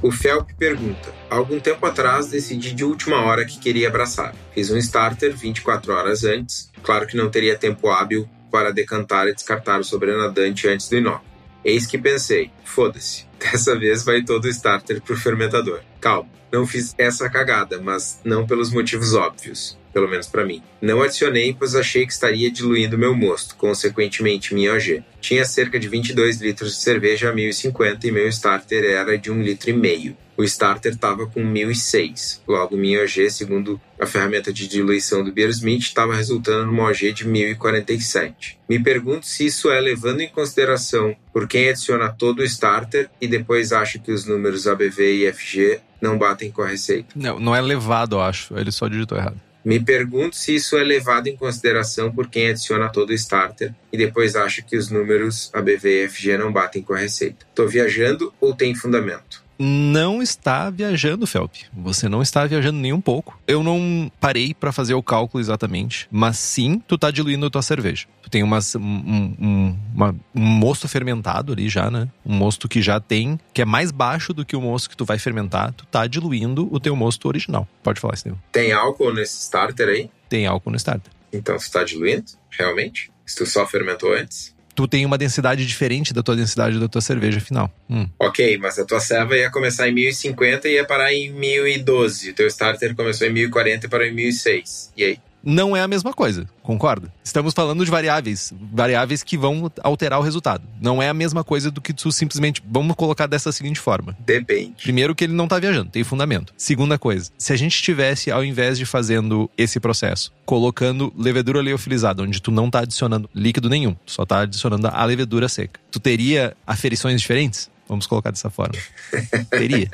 O Felp pergunta: Algum tempo atrás decidi de última hora que queria abraçar. Fiz um starter 24 horas antes. Claro que não teria tempo hábil para decantar e descartar o sobrenadante antes do inóculo. Eis que pensei: foda-se, dessa vez vai todo o starter pro fermentador. Calma, não fiz essa cagada, mas não pelos motivos óbvios pelo menos para mim. Não adicionei, pois achei que estaria diluindo meu mosto, consequentemente minha OG. Tinha cerca de 22 litros de cerveja a 1050 e meu starter era de 1 litro e meio. O starter estava com 1006. Logo, minha OG, segundo a ferramenta de diluição do Beersmith, estava resultando numa OG de 1047. Me pergunto se isso é levando em consideração por quem adiciona todo o starter e depois acha que os números ABV e FG não batem com a receita. Não, não é levado, eu acho. Ele só digitou errado. Me pergunto se isso é levado em consideração por quem adiciona todo o starter e depois acha que os números ABV e FG não batem com a receita. Estou viajando ou tem fundamento? Não está viajando, Felp. Você não está viajando nem um pouco. Eu não parei para fazer o cálculo exatamente, mas sim, tu tá diluindo a tua cerveja. Tu tem uma, um, um, uma, um mosto fermentado ali já, né? Um mosto que já tem, que é mais baixo do que o mosto que tu vai fermentar. Tu tá diluindo o teu mosto original. Pode falar, Steve. Tem álcool nesse starter aí? Tem álcool no starter. Então tu tá diluindo, realmente? Se tu só fermentou antes? Tu tem uma densidade diferente da tua densidade da tua cerveja final. Hum. Ok, mas a tua serva ia começar em 1050 e ia parar em 1012. O teu starter começou em 1040 e parou em 1006. E aí? Não é a mesma coisa, concorda? Estamos falando de variáveis, variáveis que vão alterar o resultado. Não é a mesma coisa do que tu simplesmente. Vamos colocar dessa seguinte forma: depende. Primeiro, que ele não está viajando, tem fundamento. Segunda coisa, se a gente tivesse, ao invés de fazendo esse processo, colocando levedura leofilizada, onde tu não está adicionando líquido nenhum, só está adicionando a levedura seca, tu teria aferições diferentes? Vamos colocar dessa forma. teria.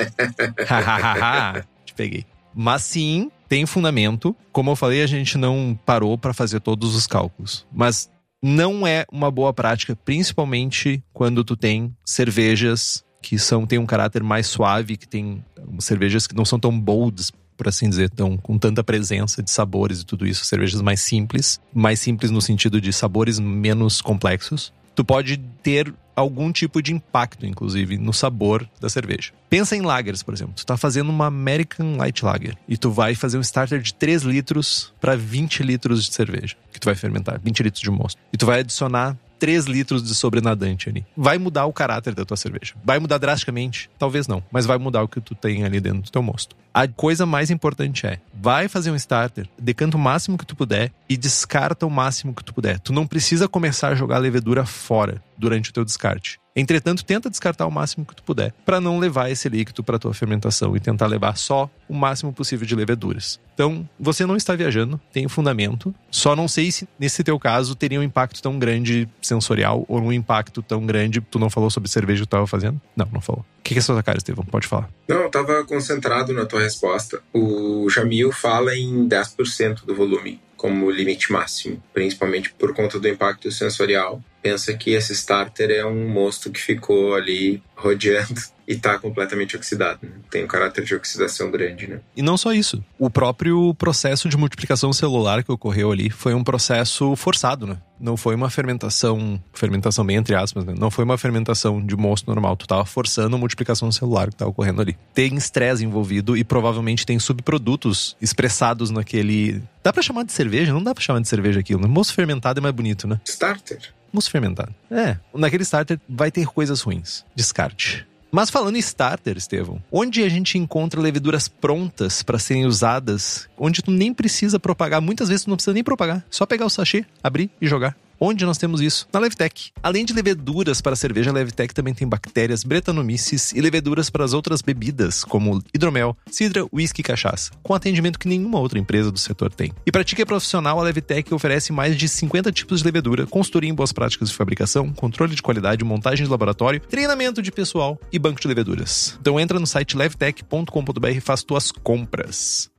Hahaha. Te peguei. Mas sim, tem fundamento. Como eu falei, a gente não parou para fazer todos os cálculos. Mas não é uma boa prática, principalmente quando tu tem cervejas que são tem um caráter mais suave, que tem cervejas que não são tão bolds, por assim dizer, tão, com tanta presença de sabores e tudo isso, cervejas mais simples, mais simples no sentido de sabores menos complexos. Tu pode ter algum tipo de impacto, inclusive, no sabor da cerveja. Pensa em lagers, por exemplo. Tu tá fazendo uma American Light Lager e tu vai fazer um starter de 3 litros para 20 litros de cerveja que tu vai fermentar, 20 litros de mosto. E tu vai adicionar 3 litros de sobrenadante ali. Vai mudar o caráter da tua cerveja. Vai mudar drasticamente? Talvez não, mas vai mudar o que tu tem ali dentro do teu mosto. A coisa mais importante é, vai fazer um starter, decanta o máximo que tu puder e descarta o máximo que tu puder. Tu não precisa começar a jogar a levedura fora durante o teu descarte. Entretanto, tenta descartar o máximo que tu puder para não levar esse líquido para tua fermentação e tentar levar só o máximo possível de leveduras. Então, você não está viajando, tem fundamento. Só não sei se nesse teu caso teria um impacto tão grande sensorial ou um impacto tão grande. Tu não falou sobre cerveja que tu estava fazendo? Não, não falou. O que é essa cara, Estevão? Pode falar. Não, eu estava concentrado na tua resposta. O Jamil fala em 10% do volume como limite máximo, principalmente por conta do impacto sensorial. Pensa que esse starter é um mosto que ficou ali rodeando e está completamente oxidado. Né? Tem um caráter de oxidação grande, né? E não só isso. O próprio processo de multiplicação celular que ocorreu ali foi um processo forçado, né? Não foi uma fermentação, fermentação bem entre aspas, né? Não foi uma fermentação de mosto normal. Tu tava forçando a multiplicação celular que tá ocorrendo ali. Tem estresse envolvido e provavelmente tem subprodutos expressados naquele. Dá para chamar de cerveja? Não dá para chamar de cerveja aquilo. Né? Moço fermentado é mais bonito, né? Starter. Moço fermentado. É. Naquele starter vai ter coisas ruins. Descarte. Mas falando em starter, Estevão, onde a gente encontra leveduras prontas para serem usadas, onde tu nem precisa propagar, muitas vezes tu não precisa nem propagar, só pegar o sachê, abrir e jogar. Onde nós temos isso? Na Levtech. Além de leveduras para cerveja, a Levtech também tem bactérias, bretanomices e leveduras para as outras bebidas, como hidromel, cidra, whisky e cachaça, com atendimento que nenhuma outra empresa do setor tem. E para ti que é profissional, a Levtech oferece mais de 50 tipos de levedura, consultoria em boas práticas de fabricação, controle de qualidade, montagem de laboratório, treinamento de pessoal e banco de leveduras. Então entra no site levtech.com.br e faz tuas compras.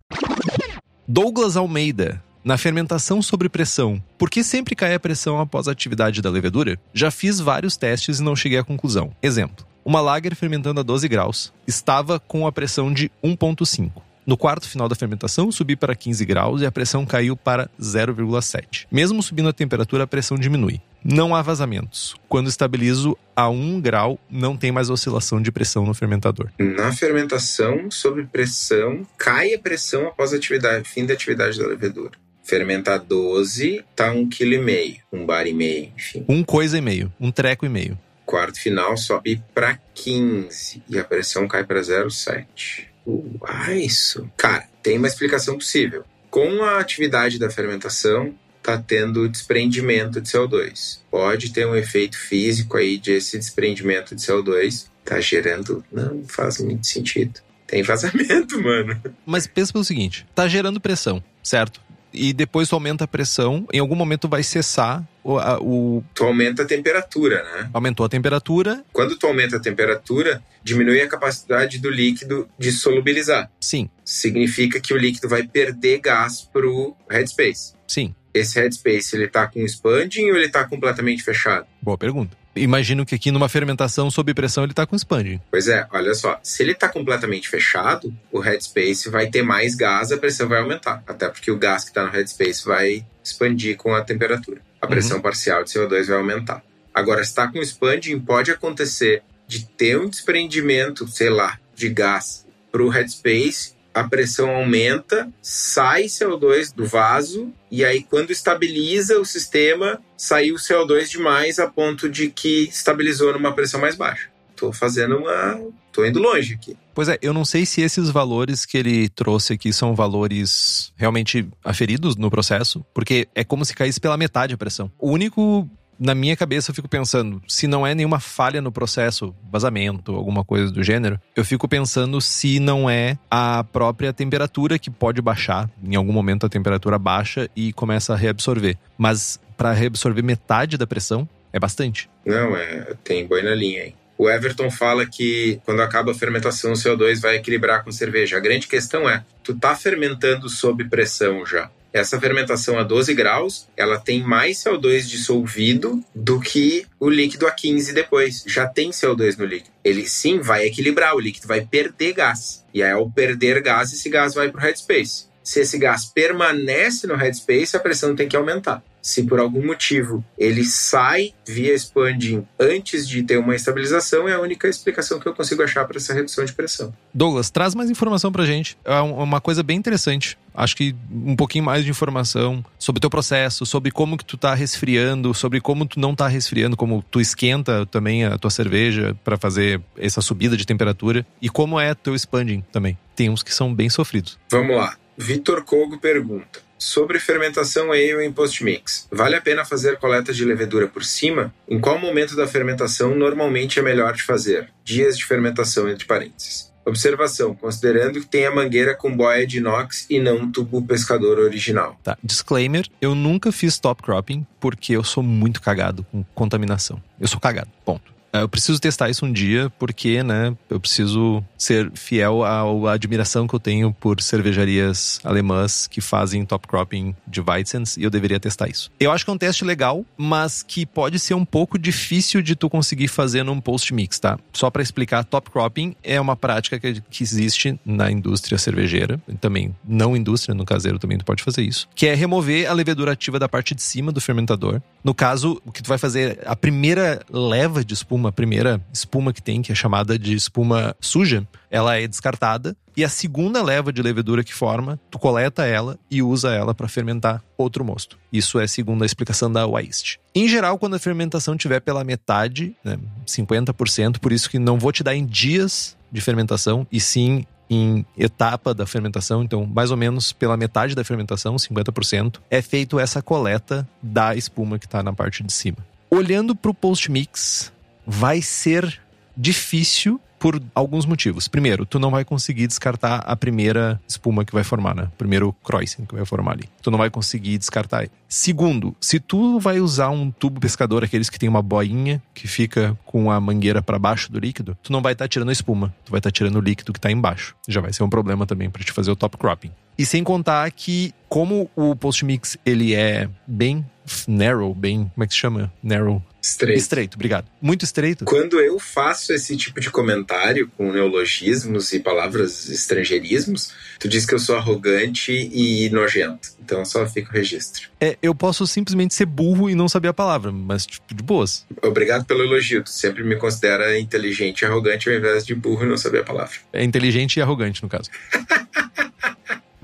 Douglas Almeida na fermentação sob pressão, por que sempre cai a pressão após a atividade da levedura? Já fiz vários testes e não cheguei à conclusão. Exemplo: uma lager fermentando a 12 graus estava com a pressão de 1,5. No quarto final da fermentação, subi para 15 graus e a pressão caiu para 0,7. Mesmo subindo a temperatura, a pressão diminui. Não há vazamentos. Quando estabilizo a 1 grau, não tem mais oscilação de pressão no fermentador. Na fermentação, sob pressão, cai a pressão após a atividade, fim da atividade da levedura. Fermentar 12, tá um quilo e meio, um bar e meio, enfim. Um coisa e meio, um treco e meio. Quarto final sobe para 15 e a pressão cai para 0,7. Uh, ah, isso. Cara, tem uma explicação possível. Com a atividade da fermentação, tá tendo desprendimento de CO2. Pode ter um efeito físico aí de esse desprendimento de CO2 tá gerando, não faz muito sentido. Tem vazamento, mano. Mas pensa pelo seguinte, tá gerando pressão, certo? E depois tu aumenta a pressão, em algum momento vai cessar o, a, o... Tu aumenta a temperatura, né? Aumentou a temperatura. Quando tu aumenta a temperatura, diminui a capacidade do líquido de solubilizar. Sim. Significa que o líquido vai perder gás pro headspace. Sim. Esse headspace, ele tá com expanding ou ele tá completamente fechado? Boa pergunta imagino que aqui numa fermentação sob pressão ele está com expanding. Pois é, olha só, se ele está completamente fechado, o headspace vai ter mais gás, a pressão vai aumentar, até porque o gás que está no headspace vai expandir com a temperatura. A pressão uhum. parcial de CO2 vai aumentar. Agora, se está com expanding, pode acontecer de ter um desprendimento, sei lá, de gás para o headspace a pressão aumenta, sai CO2 do vaso e aí quando estabiliza o sistema, saiu CO2 demais a ponto de que estabilizou numa pressão mais baixa. Tô fazendo uma, tô indo longe aqui. Pois é, eu não sei se esses valores que ele trouxe aqui são valores realmente aferidos no processo, porque é como se caísse pela metade a pressão. O único na minha cabeça eu fico pensando, se não é nenhuma falha no processo, vazamento, alguma coisa do gênero, eu fico pensando se não é a própria temperatura que pode baixar. Em algum momento a temperatura baixa e começa a reabsorver. Mas para reabsorver metade da pressão é bastante. Não, é, tem boi na linha aí. O Everton fala que quando acaba a fermentação, o CO2 vai equilibrar com cerveja. A grande questão é, tu tá fermentando sob pressão já essa fermentação a 12 graus, ela tem mais CO2 dissolvido do que o líquido a 15 depois. Já tem CO2 no líquido. Ele sim vai equilibrar, o líquido vai perder gás. E aí, ao perder gás, esse gás vai para o headspace. Se esse gás permanece no headspace, a pressão tem que aumentar se por algum motivo ele sai via expanding antes de ter uma estabilização, é a única explicação que eu consigo achar para essa redução de pressão. Douglas, traz mais informação para gente. É uma coisa bem interessante. Acho que um pouquinho mais de informação sobre o teu processo, sobre como que tu tá resfriando, sobre como tu não tá resfriando, como tu esquenta também a tua cerveja para fazer essa subida de temperatura e como é teu expanding também. Tem uns que são bem sofridos. Vamos lá. Vitor Kogo pergunta: Sobre fermentação ale em post-mix. Vale a pena fazer coleta de levedura por cima? Em qual momento da fermentação normalmente é melhor de fazer? Dias de fermentação entre parênteses. Observação, considerando que tem a mangueira com boia de inox e não tubo pescador original. Tá, disclaimer, eu nunca fiz top cropping porque eu sou muito cagado com contaminação. Eu sou cagado, ponto. É, eu preciso testar isso um dia, porque, né, eu preciso ser fiel à admiração que eu tenho por cervejarias alemãs que fazem top cropping de Weizens e eu deveria testar isso. Eu acho que é um teste legal, mas que pode ser um pouco difícil de tu conseguir fazer num post mix, tá? Só para explicar, top cropping é uma prática que, que existe na indústria cervejeira, também não indústria, no caseiro também tu pode fazer isso, que é remover a levedura ativa da parte de cima do fermentador. No caso, o que tu vai fazer, a primeira leva de espuma espuma, a primeira espuma que tem, que é chamada de espuma suja, ela é descartada. E a segunda leva de levedura que forma, tu coleta ela e usa ela para fermentar outro mosto. Isso é segundo a explicação da Weist. Em geral, quando a fermentação tiver pela metade, né, 50%, por isso que não vou te dar em dias de fermentação, e sim em etapa da fermentação, então mais ou menos pela metade da fermentação, 50%, é feito essa coleta da espuma que está na parte de cima. Olhando para o post-mix, vai ser difícil por alguns motivos. Primeiro, tu não vai conseguir descartar a primeira espuma que vai formar, né? Primeiro Kreuzen que vai formar ali. Tu não vai conseguir descartar. Segundo, se tu vai usar um tubo pescador, aqueles que tem uma boinha que fica com a mangueira para baixo do líquido, tu não vai estar tá tirando a espuma, tu vai estar tá tirando o líquido que tá embaixo. Já vai ser um problema também para te fazer o top cropping. E sem contar que como o post mix ele é bem narrow, bem, como é que se chama? Narrow. Estreito. Estreito, obrigado. Muito estreito. Quando eu faço esse tipo de comentário com neologismos e palavras estrangeirismos, tu diz que eu sou arrogante e nojento. Então só fica o registro. É, eu posso simplesmente ser burro e não saber a palavra, mas tipo, de boas. Obrigado pelo elogio. Tu sempre me considera inteligente e arrogante ao invés de burro e não saber a palavra. É inteligente e arrogante, no caso.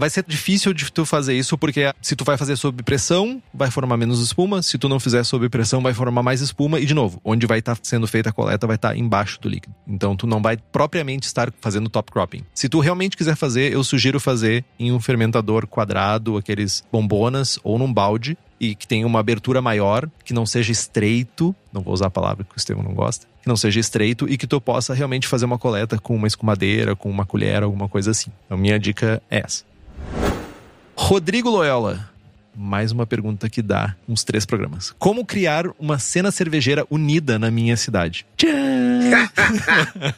vai ser difícil de tu fazer isso, porque se tu vai fazer sob pressão, vai formar menos espuma. Se tu não fizer sob pressão, vai formar mais espuma. E, de novo, onde vai estar tá sendo feita a coleta vai estar tá embaixo do líquido. Então, tu não vai propriamente estar fazendo top cropping. Se tu realmente quiser fazer, eu sugiro fazer em um fermentador quadrado, aqueles bombonas, ou num balde, e que tenha uma abertura maior, que não seja estreito, não vou usar a palavra que o Estevão não gosta, que não seja estreito e que tu possa realmente fazer uma coleta com uma escumadeira, com uma colher, alguma coisa assim. Então, minha dica é essa. Rodrigo Loyola. Mais uma pergunta que dá uns três programas. Como criar uma cena cervejeira unida na minha cidade?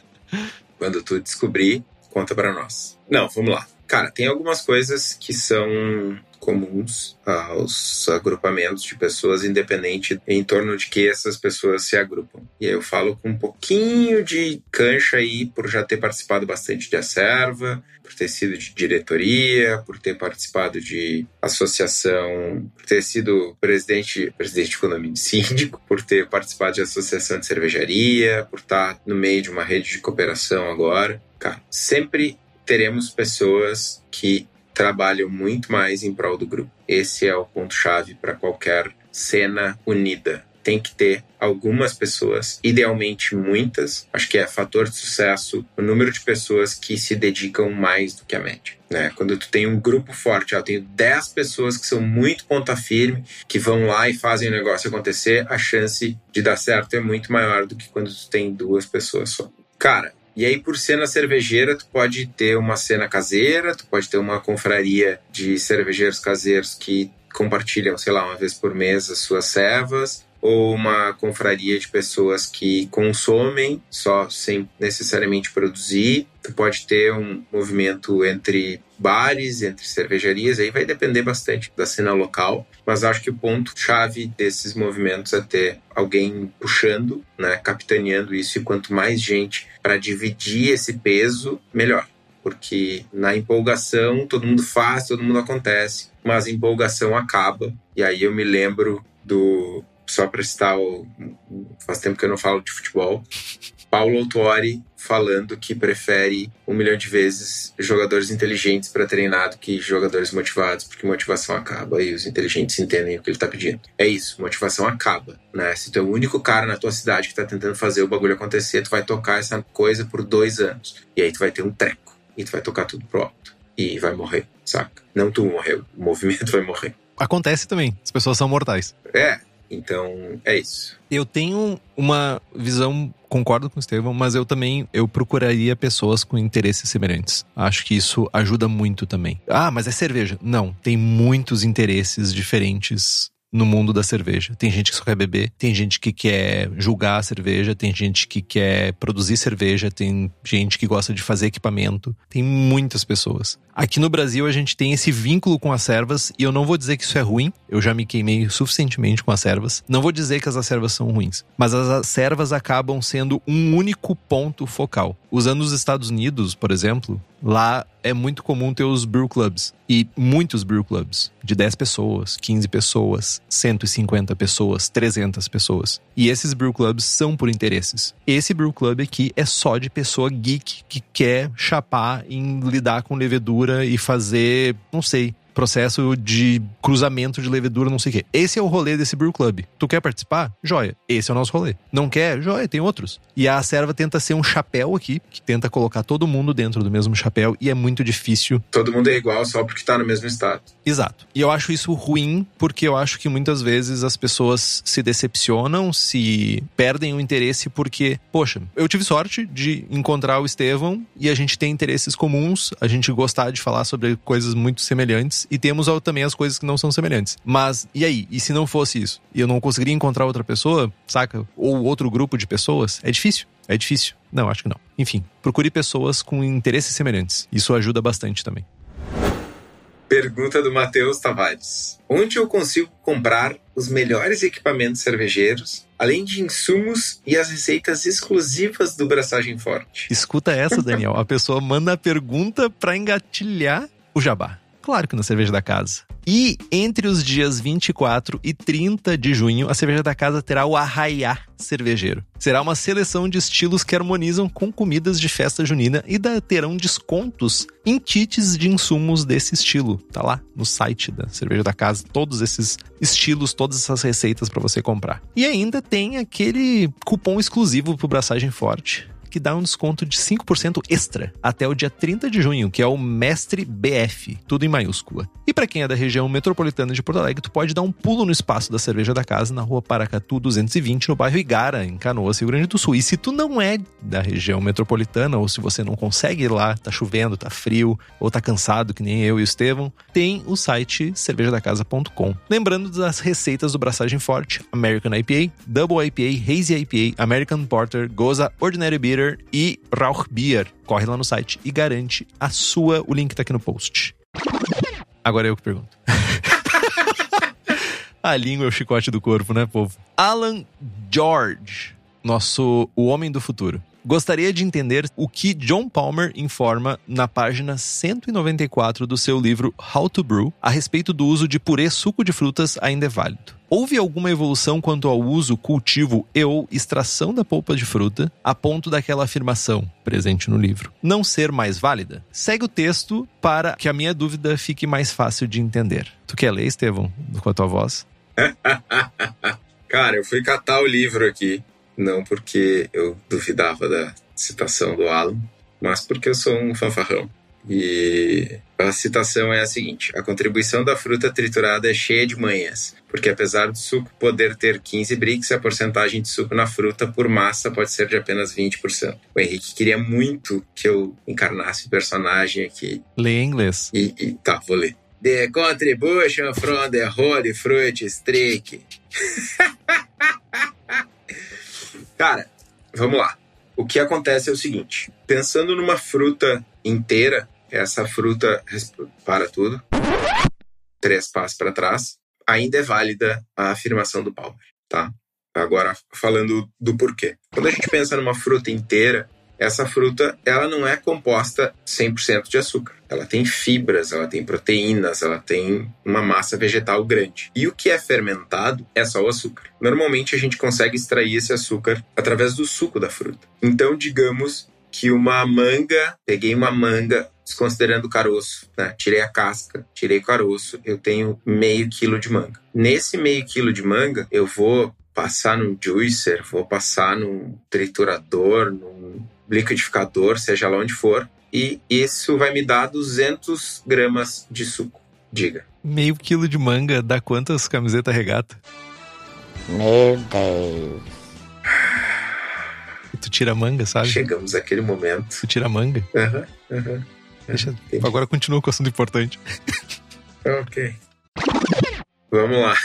Quando tu descobrir, conta para nós. Não, vamos lá. Cara, tem algumas coisas que são comuns aos agrupamentos de pessoas, independente em torno de que essas pessoas se agrupam. E aí eu falo com um pouquinho de cancha aí, por já ter participado bastante de acerva, por ter sido de diretoria, por ter participado de associação, por ter sido presidente, presidente de de síndico, por ter participado de associação de cervejaria, por estar no meio de uma rede de cooperação agora. Cara, sempre teremos pessoas que trabalham muito mais em prol do grupo. Esse é o ponto-chave para qualquer cena unida. Tem que ter algumas pessoas, idealmente muitas, acho que é fator de sucesso o número de pessoas que se dedicam mais do que a média. Né? Quando tu tem um grupo forte, eu tenho 10 pessoas que são muito ponta firme, que vão lá e fazem o negócio acontecer, a chance de dar certo é muito maior do que quando tu tem duas pessoas só. Cara, e aí, por cena cervejeira, tu pode ter uma cena caseira, tu pode ter uma confraria de cervejeiros caseiros que compartilham, sei lá, uma vez por mês as suas servas, ou uma confraria de pessoas que consomem só sem necessariamente produzir, tu pode ter um movimento entre bares, entre cervejarias, aí vai depender bastante da cena local, mas acho que o ponto chave desses movimentos é ter alguém puxando, né, capitaneando isso e quanto mais gente para dividir esse peso, melhor. Porque na empolgação todo mundo faz, todo mundo acontece, mas a empolgação acaba. E aí eu me lembro do só para citar o, faz tempo que eu não falo de futebol, Paulo Autuori falando que prefere um milhão de vezes jogadores inteligentes para treinar do que jogadores motivados, porque motivação acaba e os inteligentes entendem o que ele está pedindo. É isso, motivação acaba, né? Se tu é o único cara na tua cidade que está tentando fazer o bagulho acontecer, tu vai tocar essa coisa por dois anos. E aí tu vai ter um treco. E tu vai tocar tudo pro alto. E vai morrer, saca? Não tu morreu, o movimento vai morrer. Acontece também, as pessoas são mortais. É, então é isso. Eu tenho uma visão concordo com o Estevão, mas eu também eu procuraria pessoas com interesses semelhantes. Acho que isso ajuda muito também. Ah, mas é cerveja. Não, tem muitos interesses diferentes no mundo da cerveja. Tem gente que só quer beber, tem gente que quer julgar a cerveja, tem gente que quer produzir cerveja, tem gente que gosta de fazer equipamento. Tem muitas pessoas. Aqui no Brasil a gente tem esse vínculo com as servas e eu não vou dizer que isso é ruim, eu já me queimei suficientemente com as servas. Não vou dizer que as servas são ruins, mas as servas acabam sendo um único ponto focal. Usando os Estados Unidos, por exemplo, lá é muito comum ter os brew clubs e muitos brew clubs de 10 pessoas, 15 pessoas, 150 pessoas, 300 pessoas. E esses brew clubs são por interesses. Esse brew club aqui é só de pessoa geek que quer chapar em lidar com levedura e fazer, não sei, processo de cruzamento de levedura, não sei o quê. Esse é o rolê desse Brew Club. Tu quer participar? Joia. Esse é o nosso rolê. Não quer? Joia, tem outros. E a serva tenta ser um chapéu aqui, que tenta colocar todo mundo dentro do mesmo chapéu e é muito difícil. Todo mundo é igual só porque tá no mesmo estado. Exato. E eu acho isso ruim porque eu acho que muitas vezes as pessoas se decepcionam, se perdem o interesse porque, poxa, eu tive sorte de encontrar o Estevão e a gente tem interesses comuns, a gente gostar de falar sobre coisas muito semelhantes e temos também as coisas que não são semelhantes. Mas, e aí? E se não fosse isso? E eu não conseguiria encontrar outra pessoa, saca? Ou outro grupo de pessoas? É difícil. É difícil. Não, acho que não. Enfim, procure pessoas com interesses semelhantes. Isso ajuda bastante também. Pergunta do Matheus Tavares. Onde eu consigo comprar os melhores equipamentos cervejeiros, além de insumos e as receitas exclusivas do Braçagem Forte? Escuta essa, Daniel. A pessoa manda a pergunta para engatilhar o jabá. Claro que na Cerveja da Casa. E entre os dias 24 e 30 de junho, a Cerveja da Casa terá o Arraiá Cervejeiro. Será uma seleção de estilos que harmonizam com comidas de festa junina e da, terão descontos em kits de insumos desse estilo. Tá lá no site da Cerveja da Casa, todos esses estilos, todas essas receitas para você comprar. E ainda tem aquele cupom exclusivo pro Braçagem Forte que dá um desconto de 5% extra até o dia 30 de junho, que é o Mestre BF, tudo em maiúscula. E para quem é da região metropolitana de Porto Alegre, tu pode dar um pulo no espaço da Cerveja da Casa, na rua Paracatu 220, no bairro Igara, em Canoas, Rio Grande do Sul. E se tu não é da região metropolitana, ou se você não consegue ir lá, tá chovendo, tá frio, ou tá cansado, que nem eu e o Estevão, tem o site cervejadacasa.com. Lembrando das receitas do Braçagem Forte, American IPA, Double IPA, Hazy IPA, American Porter, Goza, Ordinary Beer, E Rauch Beer. Corre lá no site e garante a sua. O link tá aqui no post. Agora é eu que pergunto. a língua é o chicote do corpo, né, povo? Alan George, nosso o homem do futuro. Gostaria de entender o que John Palmer informa na página 194 do seu livro How to Brew a respeito do uso de purê suco de frutas ainda é válido. Houve alguma evolução quanto ao uso, cultivo e ou extração da polpa de fruta, a ponto daquela afirmação, presente no livro, não ser mais válida? Segue o texto para que a minha dúvida fique mais fácil de entender. Tu quer ler, Estevão, com a tua voz? Cara, eu fui catar o livro aqui não porque eu duvidava da citação do Alan, mas porque eu sou um fanfarrão. E a citação é a seguinte: A contribuição da fruta triturada é cheia de manhas, porque apesar do suco poder ter 15 bricks, a porcentagem de suco na fruta por massa pode ser de apenas 20%. O Henrique queria muito que eu encarnasse o personagem aqui. Lê em inglês. E, e tá, vou ler. The contribution from the holy fruit streak. Cara, vamos lá. o que acontece é o seguinte: pensando numa fruta inteira, essa fruta para tudo, três passos para trás, ainda é válida a afirmação do Palmer, tá? Agora falando do porquê. Quando a gente pensa numa fruta inteira, essa fruta ela não é composta 100% de açúcar. Ela tem fibras, ela tem proteínas, ela tem uma massa vegetal grande. E o que é fermentado é só o açúcar. Normalmente a gente consegue extrair esse açúcar através do suco da fruta. Então, digamos que uma manga, peguei uma manga, desconsiderando o caroço, né? tirei a casca, tirei o caroço, eu tenho meio quilo de manga. Nesse meio quilo de manga, eu vou passar num juicer, vou passar num triturador, num liquidificador, seja lá onde for, e isso vai me dar 200 gramas de suco. Diga. Meio quilo de manga dá quantas camisetas regata? Meu Deus. E tu tira a manga, sabe? Chegamos àquele momento. Tu tira a manga. Aham, uhum, aham. Uhum. Deixa... Agora continua com o assunto importante. ok. Vamos lá.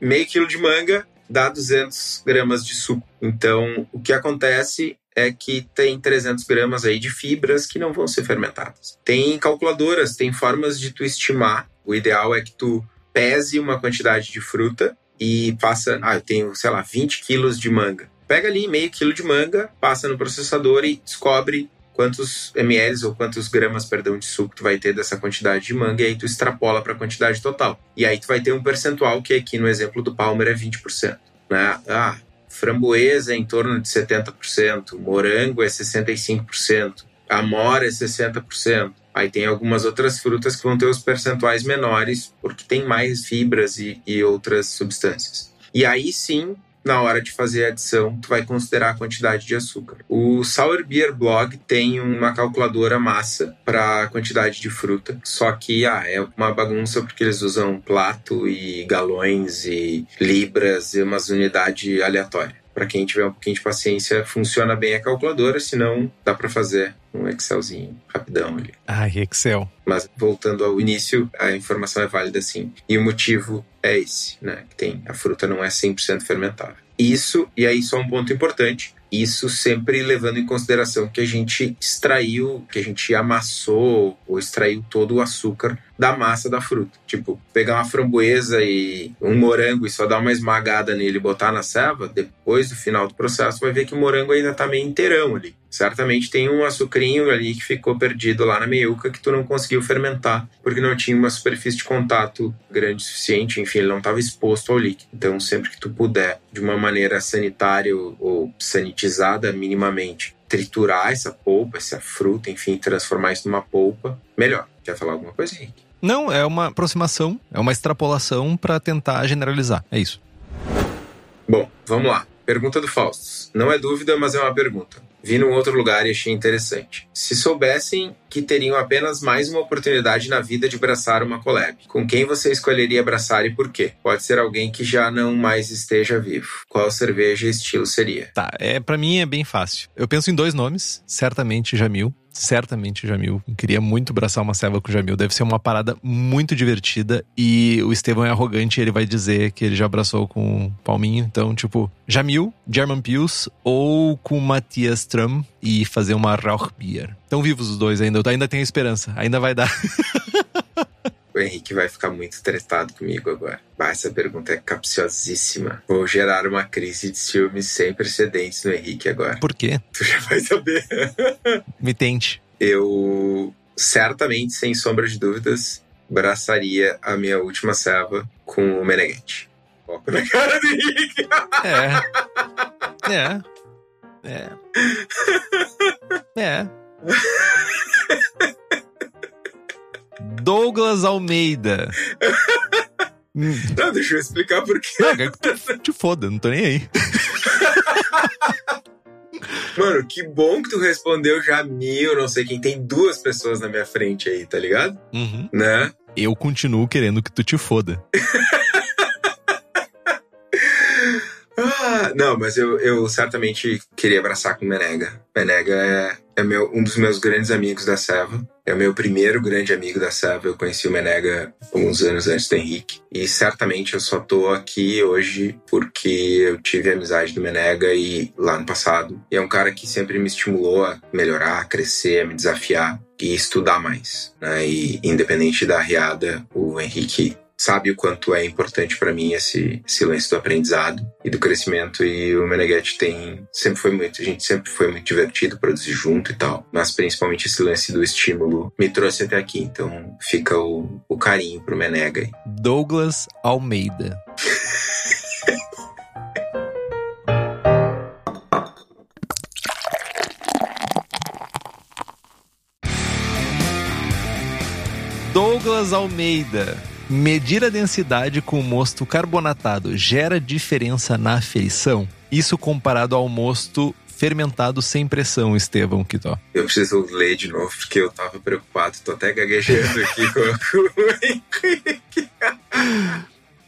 Meio quilo de manga dá 200 gramas de suco. Então, o que acontece é que tem 300 gramas aí de fibras que não vão ser fermentadas. Tem calculadoras, tem formas de tu estimar. O ideal é que tu pese uma quantidade de fruta e faça, ah, eu tenho, sei lá, 20 quilos de manga. Pega ali meio quilo de manga, passa no processador e descobre quantos ml ou quantos gramas, perdão, de suco tu vai ter dessa quantidade de manga e aí tu extrapola para a quantidade total. E aí tu vai ter um percentual que aqui no exemplo do Palmer é 20%. Né? Ah, framboesa é em torno de 70%, morango é 65%, amora é 60%. Aí tem algumas outras frutas que vão ter os percentuais menores, porque tem mais fibras e, e outras substâncias. E aí sim, na hora de fazer a adição, tu vai considerar a quantidade de açúcar. O Sour Beer Blog tem uma calculadora massa para a quantidade de fruta, só que ah, é uma bagunça porque eles usam plato e galões e libras e umas unidades aleatórias. Para quem tiver um pouquinho de paciência, funciona bem a calculadora, senão dá para fazer um Excelzinho rapidão ali. Ah, Excel. Mas voltando ao início, a informação é válida sim. E o motivo é esse, né? Que tem a fruta não é 100% fermentável. Isso, e aí só um ponto importante, isso sempre levando em consideração que a gente extraiu, que a gente amassou ou extraiu todo o açúcar da massa da fruta. Tipo, pegar uma framboesa e um morango e só dar uma esmagada nele e botar na ceva, depois do final do processo, vai ver que o morango ainda tá meio inteirão ali. Certamente tem um açucrinho ali que ficou perdido lá na meiuca que tu não conseguiu fermentar, porque não tinha uma superfície de contato grande o suficiente, enfim, ele não estava exposto ao líquido. Então, sempre que tu puder, de uma maneira sanitária ou sanitizada minimamente, triturar essa polpa, essa fruta, enfim, transformar isso numa polpa, melhor. Quer falar alguma coisa, Henrique? Não, é uma aproximação, é uma extrapolação para tentar generalizar. É isso. Bom, vamos lá. Pergunta do Fausto. Não é dúvida, mas é uma pergunta. Vi num outro lugar e achei interessante. Se soubessem que teriam apenas mais uma oportunidade na vida de abraçar uma collab, com quem você escolheria abraçar e por quê? Pode ser alguém que já não mais esteja vivo. Qual cerveja e estilo seria? Tá, é para mim é bem fácil. Eu penso em dois nomes, certamente Jamil certamente Jamil. Queria muito abraçar uma ceva com o Jamil. Deve ser uma parada muito divertida. E o Estevão é arrogante ele vai dizer que ele já abraçou com o Palminho. Então, tipo, Jamil, German Pius ou com Matias Tram e fazer uma Rauchbier. Estão vivos os dois ainda. Eu ainda tenho esperança. Ainda vai dar. O Henrique vai ficar muito tretado comigo agora. Bah, essa pergunta é capciosíssima. Vou gerar uma crise de ciúmes sem precedentes no Henrique agora. Por quê? Tu já vai saber. Me tente. Eu, certamente, sem sombra de dúvidas, abraçaria a minha última serva com o Meneghete. Foco na cara do Henrique. É. É. É. É. Douglas Almeida. Não, deixa eu explicar por quê. Não, te, te foda, não tô nem aí. Mano, que bom que tu respondeu já mil, não sei quem. Tem duas pessoas na minha frente aí, tá ligado? Uhum. Né? Eu continuo querendo que tu te foda. Ah, não, mas eu, eu certamente queria abraçar com o Menega. Menega é, é meu, um dos meus grandes amigos da Seva. É o meu primeiro grande amigo da Seva. Eu conheci o Menega alguns anos antes do Henrique. E certamente eu só tô aqui hoje porque eu tive a amizade do Menega e lá no passado. E é um cara que sempre me estimulou a melhorar, a crescer, a me desafiar e estudar mais. Né? E independente da riada, o Henrique sabe o quanto é importante para mim esse, esse lance do aprendizado e do crescimento e o Meneghetti tem sempre foi muito a gente sempre foi muito divertido produzir junto e tal mas principalmente esse lance do estímulo me trouxe até aqui então fica o, o carinho pro Menega Douglas Almeida. Douglas Almeida Medir a densidade com mosto carbonatado gera diferença na afeição? Isso comparado ao mosto fermentado sem pressão, Estevão Quitó. Eu preciso ler de novo, porque eu tava preocupado, tô até gaguejando aqui com o.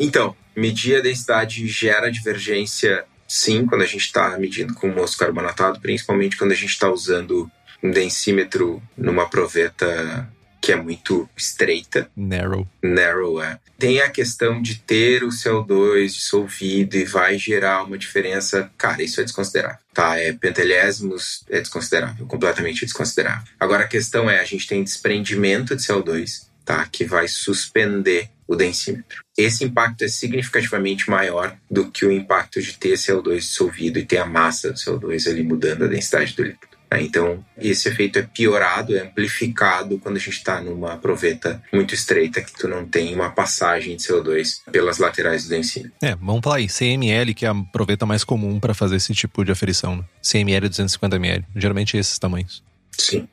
Então, medir a densidade gera divergência, sim, quando a gente está medindo com mosto carbonatado, principalmente quando a gente está usando um densímetro numa proveta que é muito estreita. Narrow. Narrow, é. Tem a questão de ter o CO2 dissolvido e vai gerar uma diferença. Cara, isso é desconsiderável. Tá, é pentelésimos, é desconsiderável, completamente desconsiderável. Agora a questão é, a gente tem desprendimento de CO2, tá, que vai suspender o densímetro. Esse impacto é significativamente maior do que o impacto de ter CO2 dissolvido e ter a massa do CO2 ali mudando a densidade do líquido. Né? Então, esse efeito é piorado, é amplificado quando a gente está numa proveta muito estreita, que tu não tem uma passagem de CO2 pelas laterais do ensino. É, vamos falar aí, 100 ml, que é a proveta mais comum para fazer esse tipo de aferição. Né? 100 ml e 250 ml, geralmente esses tamanhos. Sim.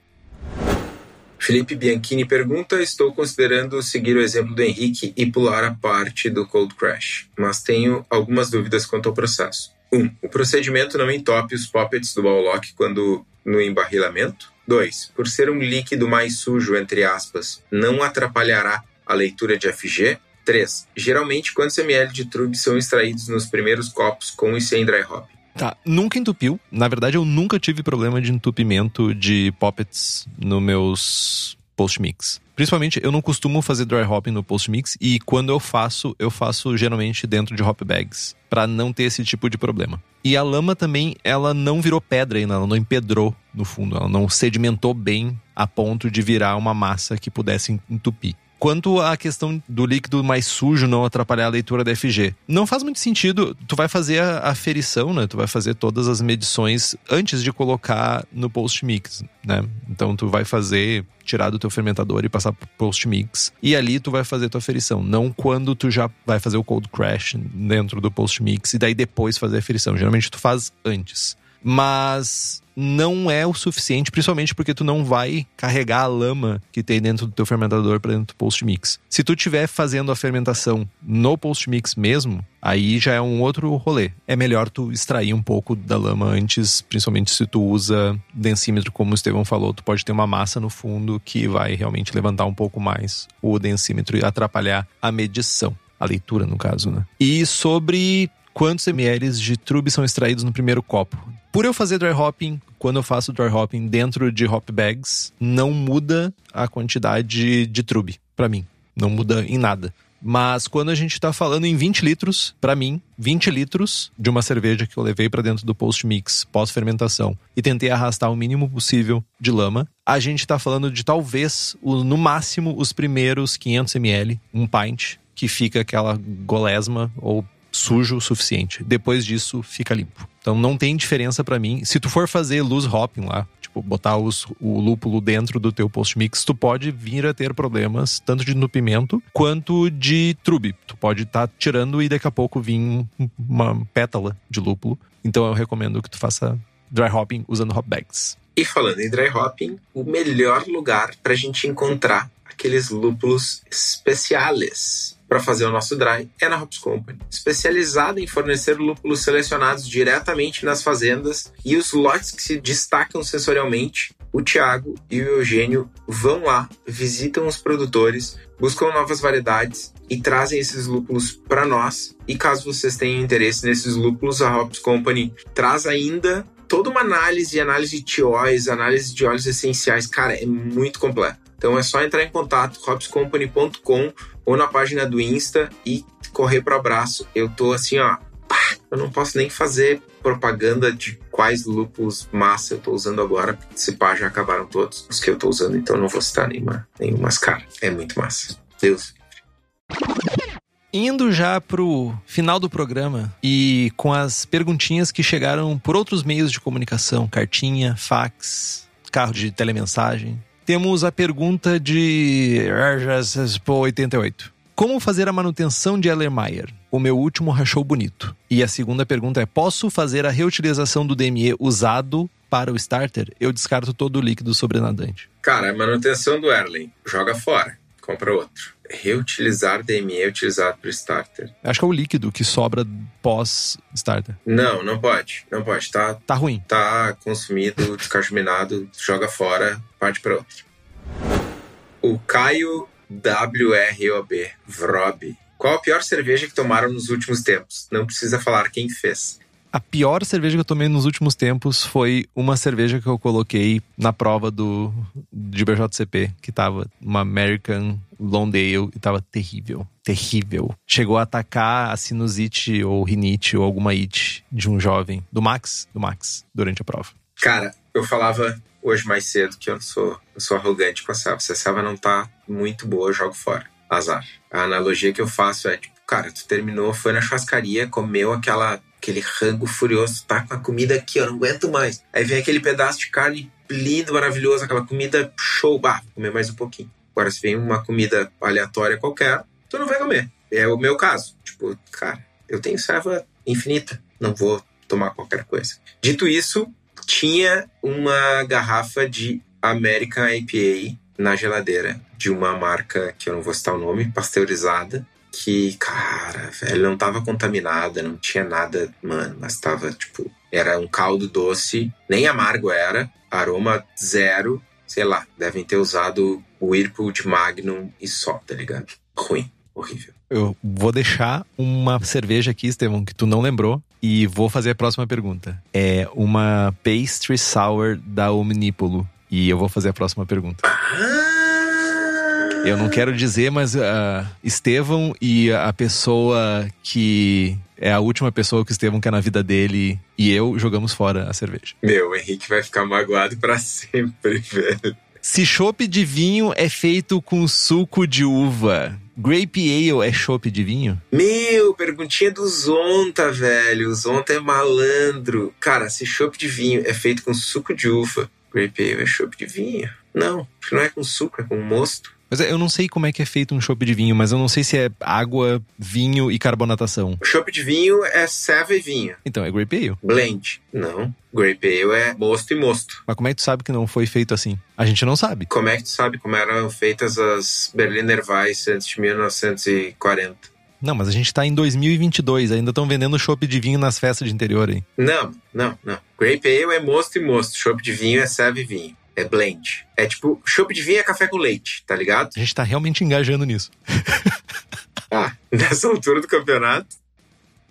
Felipe Bianchini pergunta: Estou considerando seguir o exemplo do Henrique e pular a parte do cold crash, mas tenho algumas dúvidas quanto ao processo. 1. Um, o procedimento não entope os poppets do ball lock quando no embarrilamento. 2. Por ser um líquido mais sujo, entre aspas, não atrapalhará a leitura de FG. 3. Geralmente, quantos ml de trube são extraídos nos primeiros copos com e sem dry hop? Tá, nunca entupiu. Na verdade, eu nunca tive problema de entupimento de poppets nos meus post-mix. Principalmente, eu não costumo fazer dry hopping no post-mix e quando eu faço, eu faço geralmente dentro de hop bags, para não ter esse tipo de problema. E a lama também, ela não virou pedra ainda, ela não empedrou no fundo, ela não sedimentou bem a ponto de virar uma massa que pudesse entupir. Quanto à questão do líquido mais sujo não atrapalhar a leitura da FG, não faz muito sentido. Tu vai fazer a aferição, né? Tu vai fazer todas as medições antes de colocar no post mix, né? Então tu vai fazer tirar do teu fermentador e passar pro post mix e ali tu vai fazer tua aferição, não quando tu já vai fazer o cold crash dentro do post mix e daí depois fazer a aferição. Geralmente tu faz antes mas não é o suficiente, principalmente porque tu não vai carregar a lama que tem dentro do teu fermentador para dentro do post mix. Se tu estiver fazendo a fermentação no post mix mesmo, aí já é um outro rolê. É melhor tu extrair um pouco da lama antes, principalmente se tu usa densímetro, como o Estevão falou, tu pode ter uma massa no fundo que vai realmente levantar um pouco mais o densímetro e atrapalhar a medição a leitura no caso, né? E sobre quantos ml de trube são extraídos no primeiro copo. Por eu fazer dry hopping, quando eu faço dry hopping dentro de hop bags, não muda a quantidade de trube para mim. Não muda em nada. Mas quando a gente está falando em 20 litros, para mim, 20 litros de uma cerveja que eu levei para dentro do post mix pós-fermentação e tentei arrastar o mínimo possível de lama, a gente está falando de talvez, no máximo, os primeiros 500 ml, um pint, que fica aquela golesma ou sujo o suficiente. Depois disso, fica limpo. Então não tem diferença para mim. Se tu for fazer luz hopping lá, tipo, botar os, o lúpulo dentro do teu post mix, tu pode vir a ter problemas tanto de entupimento quanto de trube. Tu pode estar tá tirando e daqui a pouco vir uma pétala de lúpulo. Então eu recomendo que tu faça dry hopping usando hop bags. E falando em dry hopping, o melhor lugar para a gente encontrar aqueles lúpulos especiais para fazer o nosso dry é na Hops Company, especializada em fornecer lúpulos selecionados diretamente nas fazendas e os lotes que se destacam sensorialmente o Thiago e o Eugênio vão lá, visitam os produtores, buscam novas variedades e trazem esses lúpulos para nós. E caso vocês tenham interesse nesses lúpulos, a Hops Company traz ainda toda uma análise, análise de tióis, análise de óleos essenciais. Cara, é muito completo. Então é só entrar em contato hopscompany.com ou na página do Insta e correr para abraço. Eu tô assim, ó, eu não posso nem fazer propaganda de quais lúpulos massa eu tô usando agora, se pá já acabaram todos os que eu tô usando, então não vou citar nenhuma, nenhuma cara. É muito massa. Deus. Indo já pro final do programa e com as perguntinhas que chegaram por outros meios de comunicação, cartinha, fax, carro de telemensagem, temos a pergunta de 88. Como fazer a manutenção de Ellermeyer? O meu último rachou bonito. E a segunda pergunta é: posso fazer a reutilização do DME usado para o starter? Eu descarto todo o líquido sobrenadante. Cara, a manutenção do Erlen, joga fora, compra outro. Reutilizar DME utilizado para starter. Acho que é o líquido que sobra pós-starter. Não, não pode. Não pode. Tá, Tá ruim. tá consumido, descarminado, joga fora, parte para outro. O Caio WROB, Vrob. Qual a pior cerveja que tomaram nos últimos tempos? Não precisa falar quem fez. A pior cerveja que eu tomei nos últimos tempos foi uma cerveja que eu coloquei na prova do de BJCP, que tava uma American Ale e tava terrível, terrível. Chegou a atacar a sinusite ou rinite ou alguma it de um jovem, do Max, do Max, durante a prova. Cara, eu falava hoje mais cedo que eu sou, eu sou arrogante com a selva. Se a selva não tá muito boa, eu jogo fora. Azar. A analogia que eu faço é tipo, cara, tu terminou, foi na churrascaria, comeu aquela, aquele rango furioso, tá com a comida aqui, eu não aguento mais. Aí vem aquele pedaço de carne lindo, maravilhoso, aquela comida show, bah, vou comer mais um pouquinho. Agora, se vem uma comida aleatória qualquer, tu não vai comer. É o meu caso. Tipo, cara, eu tenho serva infinita, não vou tomar qualquer coisa. Dito isso, tinha uma garrafa de American IPA na geladeira de uma marca que eu não vou citar o nome, pasteurizada, que, cara, velho, não tava contaminada, não tinha nada, mano, mas tava, tipo, era um caldo doce, nem amargo era, aroma zero, sei lá, devem ter usado o Whirlpool de Magnum e só, tá ligado? Ruim, horrível. Eu vou deixar uma cerveja aqui, Estevão, que tu não lembrou, e vou fazer a próxima pergunta. É uma Pastry Sour da Omnipolo. E eu vou fazer a próxima pergunta. Eu não quero dizer, mas uh, Estevão e a pessoa que é a última pessoa que o Estevão quer na vida dele e eu jogamos fora a cerveja. Meu, o Henrique vai ficar magoado pra sempre, velho. Se chopp de vinho é feito com suco de uva, Grape Ale é chopp de vinho? Meu, perguntinha do Zonta, velho. O Zonta é malandro. Cara, se chopp de vinho é feito com suco de uva, Grape Ale é chopp de vinho? Não, acho que não é com suco, é com mosto. Mas eu não sei como é que é feito um chopp de vinho, mas eu não sei se é água, vinho e carbonatação. O chopp de vinho é ceva e vinho. Então é Grape Ale. Blend. Não. Grape Ale é mosto e mosto. Mas como é que tu sabe que não foi feito assim? A gente não sabe. Como é que tu sabe como eram feitas as Berliner Weiss antes de 1940? Não, mas a gente tá em 2022, ainda estão vendendo chopp de vinho nas festas de interior aí. Não, não, não. Grape Ale é mosto e mosto. Chopp de vinho é ceva e vinho. É blend. É tipo, chopp de vinho é café com leite, tá ligado? A gente tá realmente engajando nisso. Ah, nessa altura do campeonato,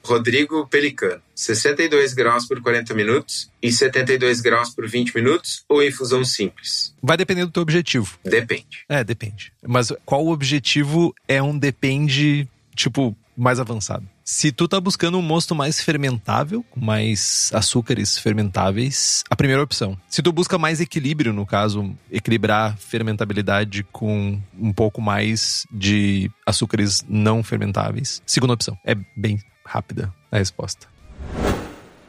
Rodrigo Pelicano. 62 graus por 40 minutos e 72 graus por 20 minutos ou infusão simples? Vai depender do teu objetivo. Depende. É, depende. Mas qual o objetivo é um depende, tipo, mais avançado. Se tu tá buscando um mosto mais fermentável, com mais açúcares fermentáveis, a primeira opção. Se tu busca mais equilíbrio, no caso, equilibrar fermentabilidade com um pouco mais de açúcares não fermentáveis, segunda opção. É bem rápida a resposta.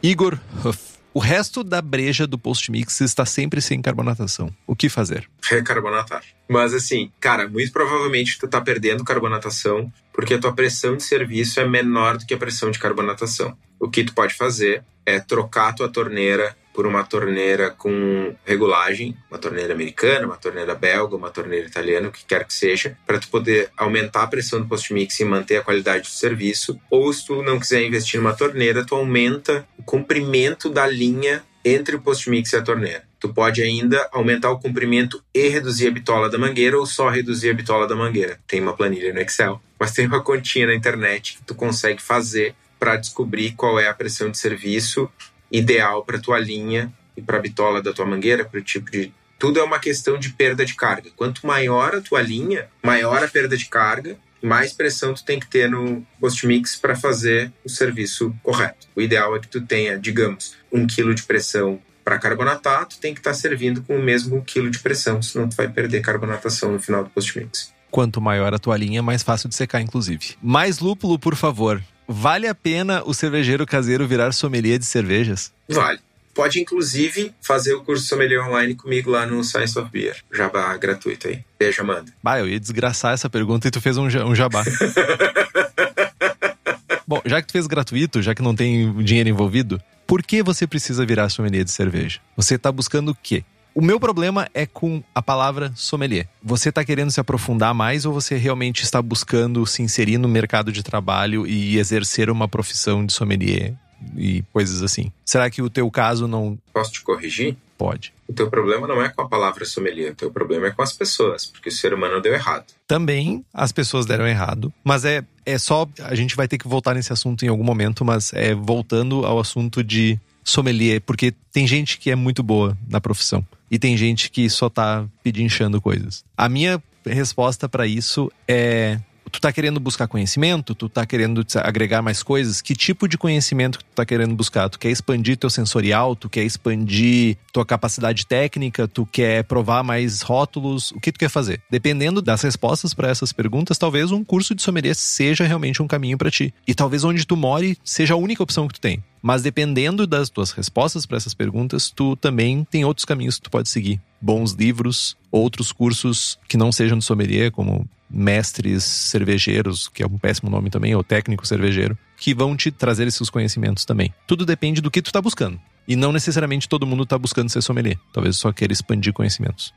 Igor Huff. O resto da breja do post-mix está sempre sem carbonatação. O que fazer? Recarbonatar. Mas assim, cara, muito provavelmente tu tá perdendo carbonatação porque a tua pressão de serviço é menor do que a pressão de carbonatação. O que tu pode fazer é trocar a tua torneira por uma torneira com regulagem, uma torneira americana, uma torneira belga, uma torneira italiana, o que quer que seja, para tu poder aumentar a pressão do post-mix e manter a qualidade do serviço. Ou se tu não quiser investir numa torneira, tu aumenta o comprimento da linha entre o post-mix e a torneira. Tu pode ainda aumentar o comprimento e reduzir a bitola da mangueira ou só reduzir a bitola da mangueira. Tem uma planilha no Excel, mas tem uma continha na internet que tu consegue fazer para descobrir qual é a pressão de serviço ideal para tua linha e para a bitola da tua mangueira, para o tipo de tudo é uma questão de perda de carga. Quanto maior a tua linha, maior a perda de carga, mais pressão tu tem que ter no post mix para fazer o serviço correto. O ideal é que tu tenha, digamos, um quilo de pressão para carbonatato, tem que estar tá servindo com o mesmo quilo de pressão, senão tu vai perder carbonatação no final do post mix. Quanto maior a tua linha, mais fácil de secar, inclusive. Mais lúpulo, por favor. Vale a pena o cervejeiro caseiro virar sommelier de cervejas? Vale pode inclusive fazer o curso sommelier online comigo lá no Science of Beer. Jabá gratuito aí. Beijo, Amanda. Bah, eu ia desgraçar essa pergunta e tu fez um, um jabá. Bom, já que tu fez gratuito, já que não tem dinheiro envolvido, por que você precisa virar sommelier de cerveja? Você está buscando o quê? O meu problema é com a palavra sommelier. Você está querendo se aprofundar mais ou você realmente está buscando se inserir no mercado de trabalho e exercer uma profissão de sommelier e coisas assim. Será que o teu caso não. Posso te corrigir? Pode. O teu problema não é com a palavra sommelier, o teu problema é com as pessoas, porque o ser humano deu errado. Também as pessoas deram errado, mas é, é só. A gente vai ter que voltar nesse assunto em algum momento, mas é voltando ao assunto de sommelier, porque tem gente que é muito boa na profissão e tem gente que só tá pedinchando coisas. A minha resposta para isso é tu tá querendo buscar conhecimento, tu tá querendo agregar mais coisas, que tipo de conhecimento que tu tá querendo buscar? Tu quer expandir teu sensorial, tu quer expandir tua capacidade técnica, tu quer provar mais rótulos, o que tu quer fazer? Dependendo das respostas para essas perguntas, talvez um curso de sommelier seja realmente um caminho para ti. E talvez onde tu more seja a única opção que tu tem. Mas dependendo das tuas respostas para essas perguntas, tu também tem outros caminhos que tu pode seguir. Bons livros, outros cursos que não sejam de sommelier, como mestres cervejeiros, que é um péssimo nome também, ou técnico cervejeiro, que vão te trazer esses conhecimentos também. Tudo depende do que tu tá buscando. E não necessariamente todo mundo tá buscando ser sommelier. Talvez só queira expandir conhecimentos.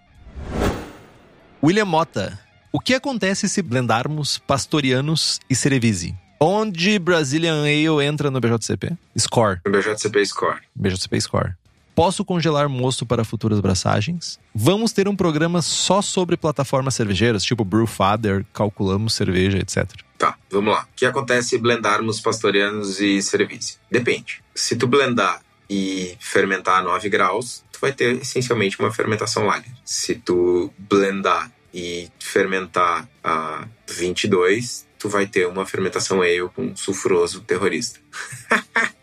William Mota. O que acontece se blendarmos pastorianos e cerevisi? Onde Brazilian Ale entra no BJCP? Score. No BJCP Score. BJCP Score. Posso congelar mosto para futuras braçagens? Vamos ter um programa só sobre plataformas cervejeiras, tipo Brewfather, calculamos cerveja, etc. Tá, vamos lá. O que acontece blendarmos pastorianos e cerevise? Depende. Se tu blendar e fermentar a 9 graus, tu vai ter essencialmente uma fermentação lager. Se tu blendar e fermentar a 22, tu vai ter uma fermentação ale com sulfuroso terrorista.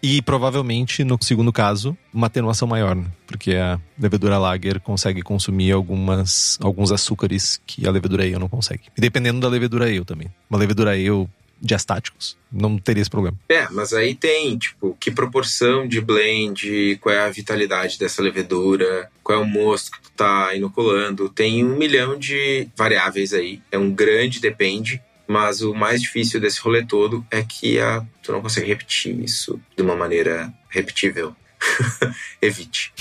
e provavelmente, no segundo caso, uma atenuação maior, né? porque a levedura lager consegue consumir algumas, alguns açúcares que a levedura ale não consegue. E dependendo da levedura ale também. Uma levedura ale diastáticos, não teria esse problema. É, mas aí tem, tipo, que proporção de blend, qual é a vitalidade dessa levedura, qual é o mosto que tu tá inoculando, tem um milhão de variáveis aí, é um grande depende, mas o mais difícil desse rolê todo é que a, tu não consegue repetir isso de uma maneira repetível. Evite.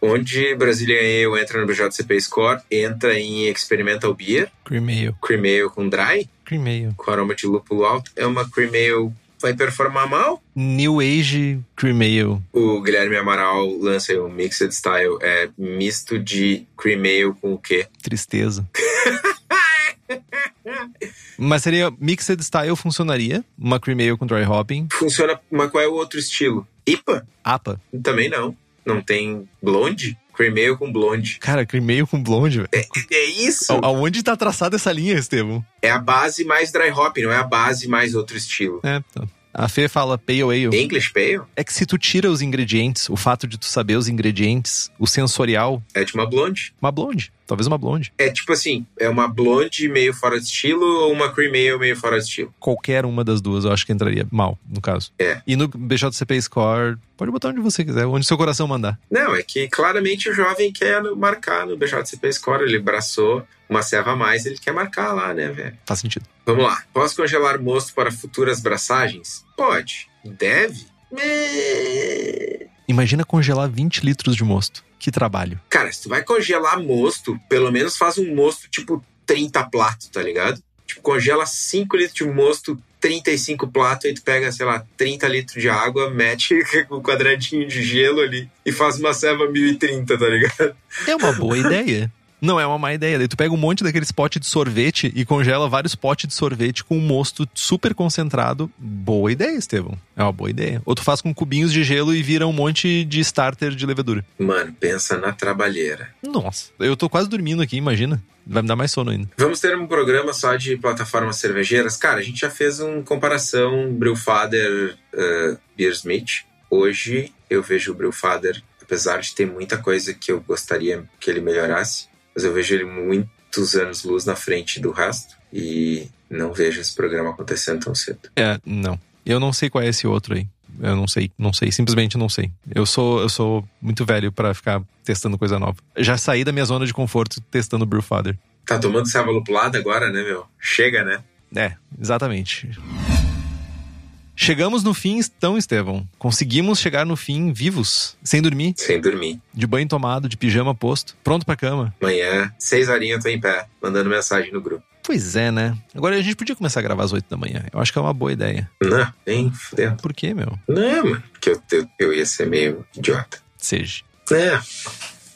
Onde Brasília Ale entra no BJCP Score, entra em Experimental Beer. Cream Ale. Cream Ale com Dry. Cream Ale. Com aroma de lúpulo alto. É uma Cream Ale vai performar mal. New Age Cream Ale. O Guilherme Amaral lança um Mixed Style. É misto de Cream Ale com o quê? Tristeza. Mas seria Mixed Style funcionaria? Uma cream ale com dry hopping? Funciona, mas qual é o outro estilo? IPA? APA? Também não. Não tem blonde? Cream ale com blonde. Cara, cream ale com blonde, velho. É, é, isso. A, aonde tá traçada essa linha, Estevam? É a base mais dry hopping, não é a base mais outro estilo. É, tá. A Fê fala Pale Ale. English Pale? É que se tu tira os ingredientes, o fato de tu saber os ingredientes, o sensorial. É de uma blonde. Uma blonde. Talvez uma blonde. É tipo assim, é uma blonde meio fora de estilo ou uma cream ale meio fora de estilo? Qualquer uma das duas eu acho que entraria mal, no caso. É. E no BJCP Score, pode botar onde você quiser, onde seu coração mandar. Não, é que claramente o jovem quer marcar no BJCP Score, ele abraçou uma serva a mais, ele quer marcar lá, né, velho? Faz sentido. Vamos lá. Posso congelar mosto para futuras braçagens? Pode. Deve? Imagina congelar 20 litros de mosto. Que trabalho. Cara, se tu vai congelar mosto, pelo menos faz um mosto tipo 30 platos, tá ligado? Tipo, congela 5 litros de mosto 35 platos, aí tu pega, sei lá, 30 litros de água, mete um quadradinho de gelo ali e faz uma ceva 1030, tá ligado? É uma boa ideia. Não é uma má ideia. Daí tu pega um monte daqueles potes de sorvete e congela vários potes de sorvete com um mosto super concentrado. Boa ideia, Estevão. É uma boa ideia. Ou tu faz com cubinhos de gelo e vira um monte de starter de levedura. Mano, pensa na trabalheira. Nossa, eu tô quase dormindo aqui, imagina. Vai me dar mais sono ainda. Vamos ter um programa só de plataformas cervejeiras? Cara, a gente já fez uma comparação Brewfather uh, Beersmith. Hoje eu vejo o Brewfather, apesar de ter muita coisa que eu gostaria que ele melhorasse, mas eu vejo ele muitos anos luz na frente do resto e não vejo esse programa acontecendo tão cedo. É, não. Eu não sei qual é esse outro aí. Eu não sei, não sei, simplesmente não sei. Eu sou, eu sou muito velho para ficar testando coisa nova. Já saí da minha zona de conforto testando Brewfather. Tá tomando ceva lupulada agora, né, meu? Chega, né? É, exatamente. Chegamos no fim, então, Estevão. Conseguimos chegar no fim vivos, sem dormir. Sem dormir. De banho tomado, de pijama posto, pronto pra cama. Amanhã, seis horinhas, eu tô em pé, mandando mensagem no grupo. Pois é, né? Agora a gente podia começar a gravar às oito da manhã. Eu acho que é uma boa ideia. Não, nem fudeu. Por quê, meu? Não, mano, porque eu, eu, eu ia ser meio idiota. Seja. É.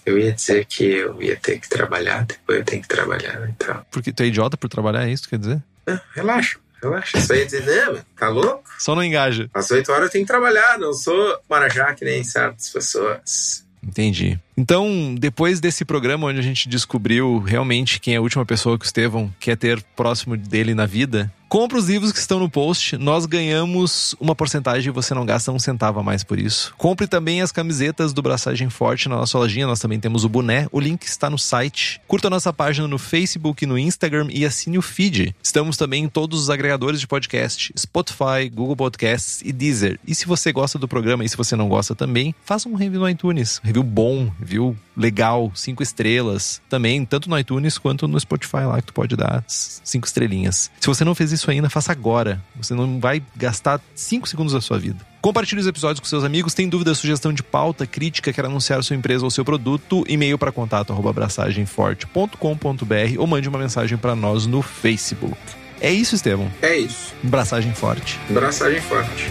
Eu ia dizer que eu ia ter que trabalhar, depois eu tenho que trabalhar e tal. Porque tu é idiota por trabalhar, é isso que quer dizer? Não, relaxa. Relaxa, isso aí dizer, não, tá louco? Só não engaja. Às 8 horas eu tenho que trabalhar, não sou marajá que nem certas pessoas. Entendi. Então, depois desse programa onde a gente descobriu realmente quem é a última pessoa que o Estevão quer ter próximo dele na vida, compra os livros que estão no post. Nós ganhamos uma porcentagem e você não gasta um centavo a mais por isso. Compre também as camisetas do Braçagem Forte na nossa lojinha. Nós também temos o boné. O link está no site. Curta a nossa página no Facebook, no Instagram e assine o feed. Estamos também em todos os agregadores de podcast: Spotify, Google Podcasts e Deezer. E se você gosta do programa e se você não gosta também, faça um review no iTunes. Review bom, review legal, cinco estrelas. Também, tanto no iTunes quanto no Spotify lá, que tu pode dar cinco estrelinhas. Se você não fez isso ainda, faça agora. Você não vai gastar cinco segundos da sua vida. Compartilhe os episódios com seus amigos. Tem dúvida, sugestão de pauta, crítica, quer anunciar sua empresa ou seu produto? E-mail para contato arroba abraçagemforte.com.br ou mande uma mensagem para nós no Facebook. É isso, Estevão. É isso. Braçagem forte. Braçagem forte.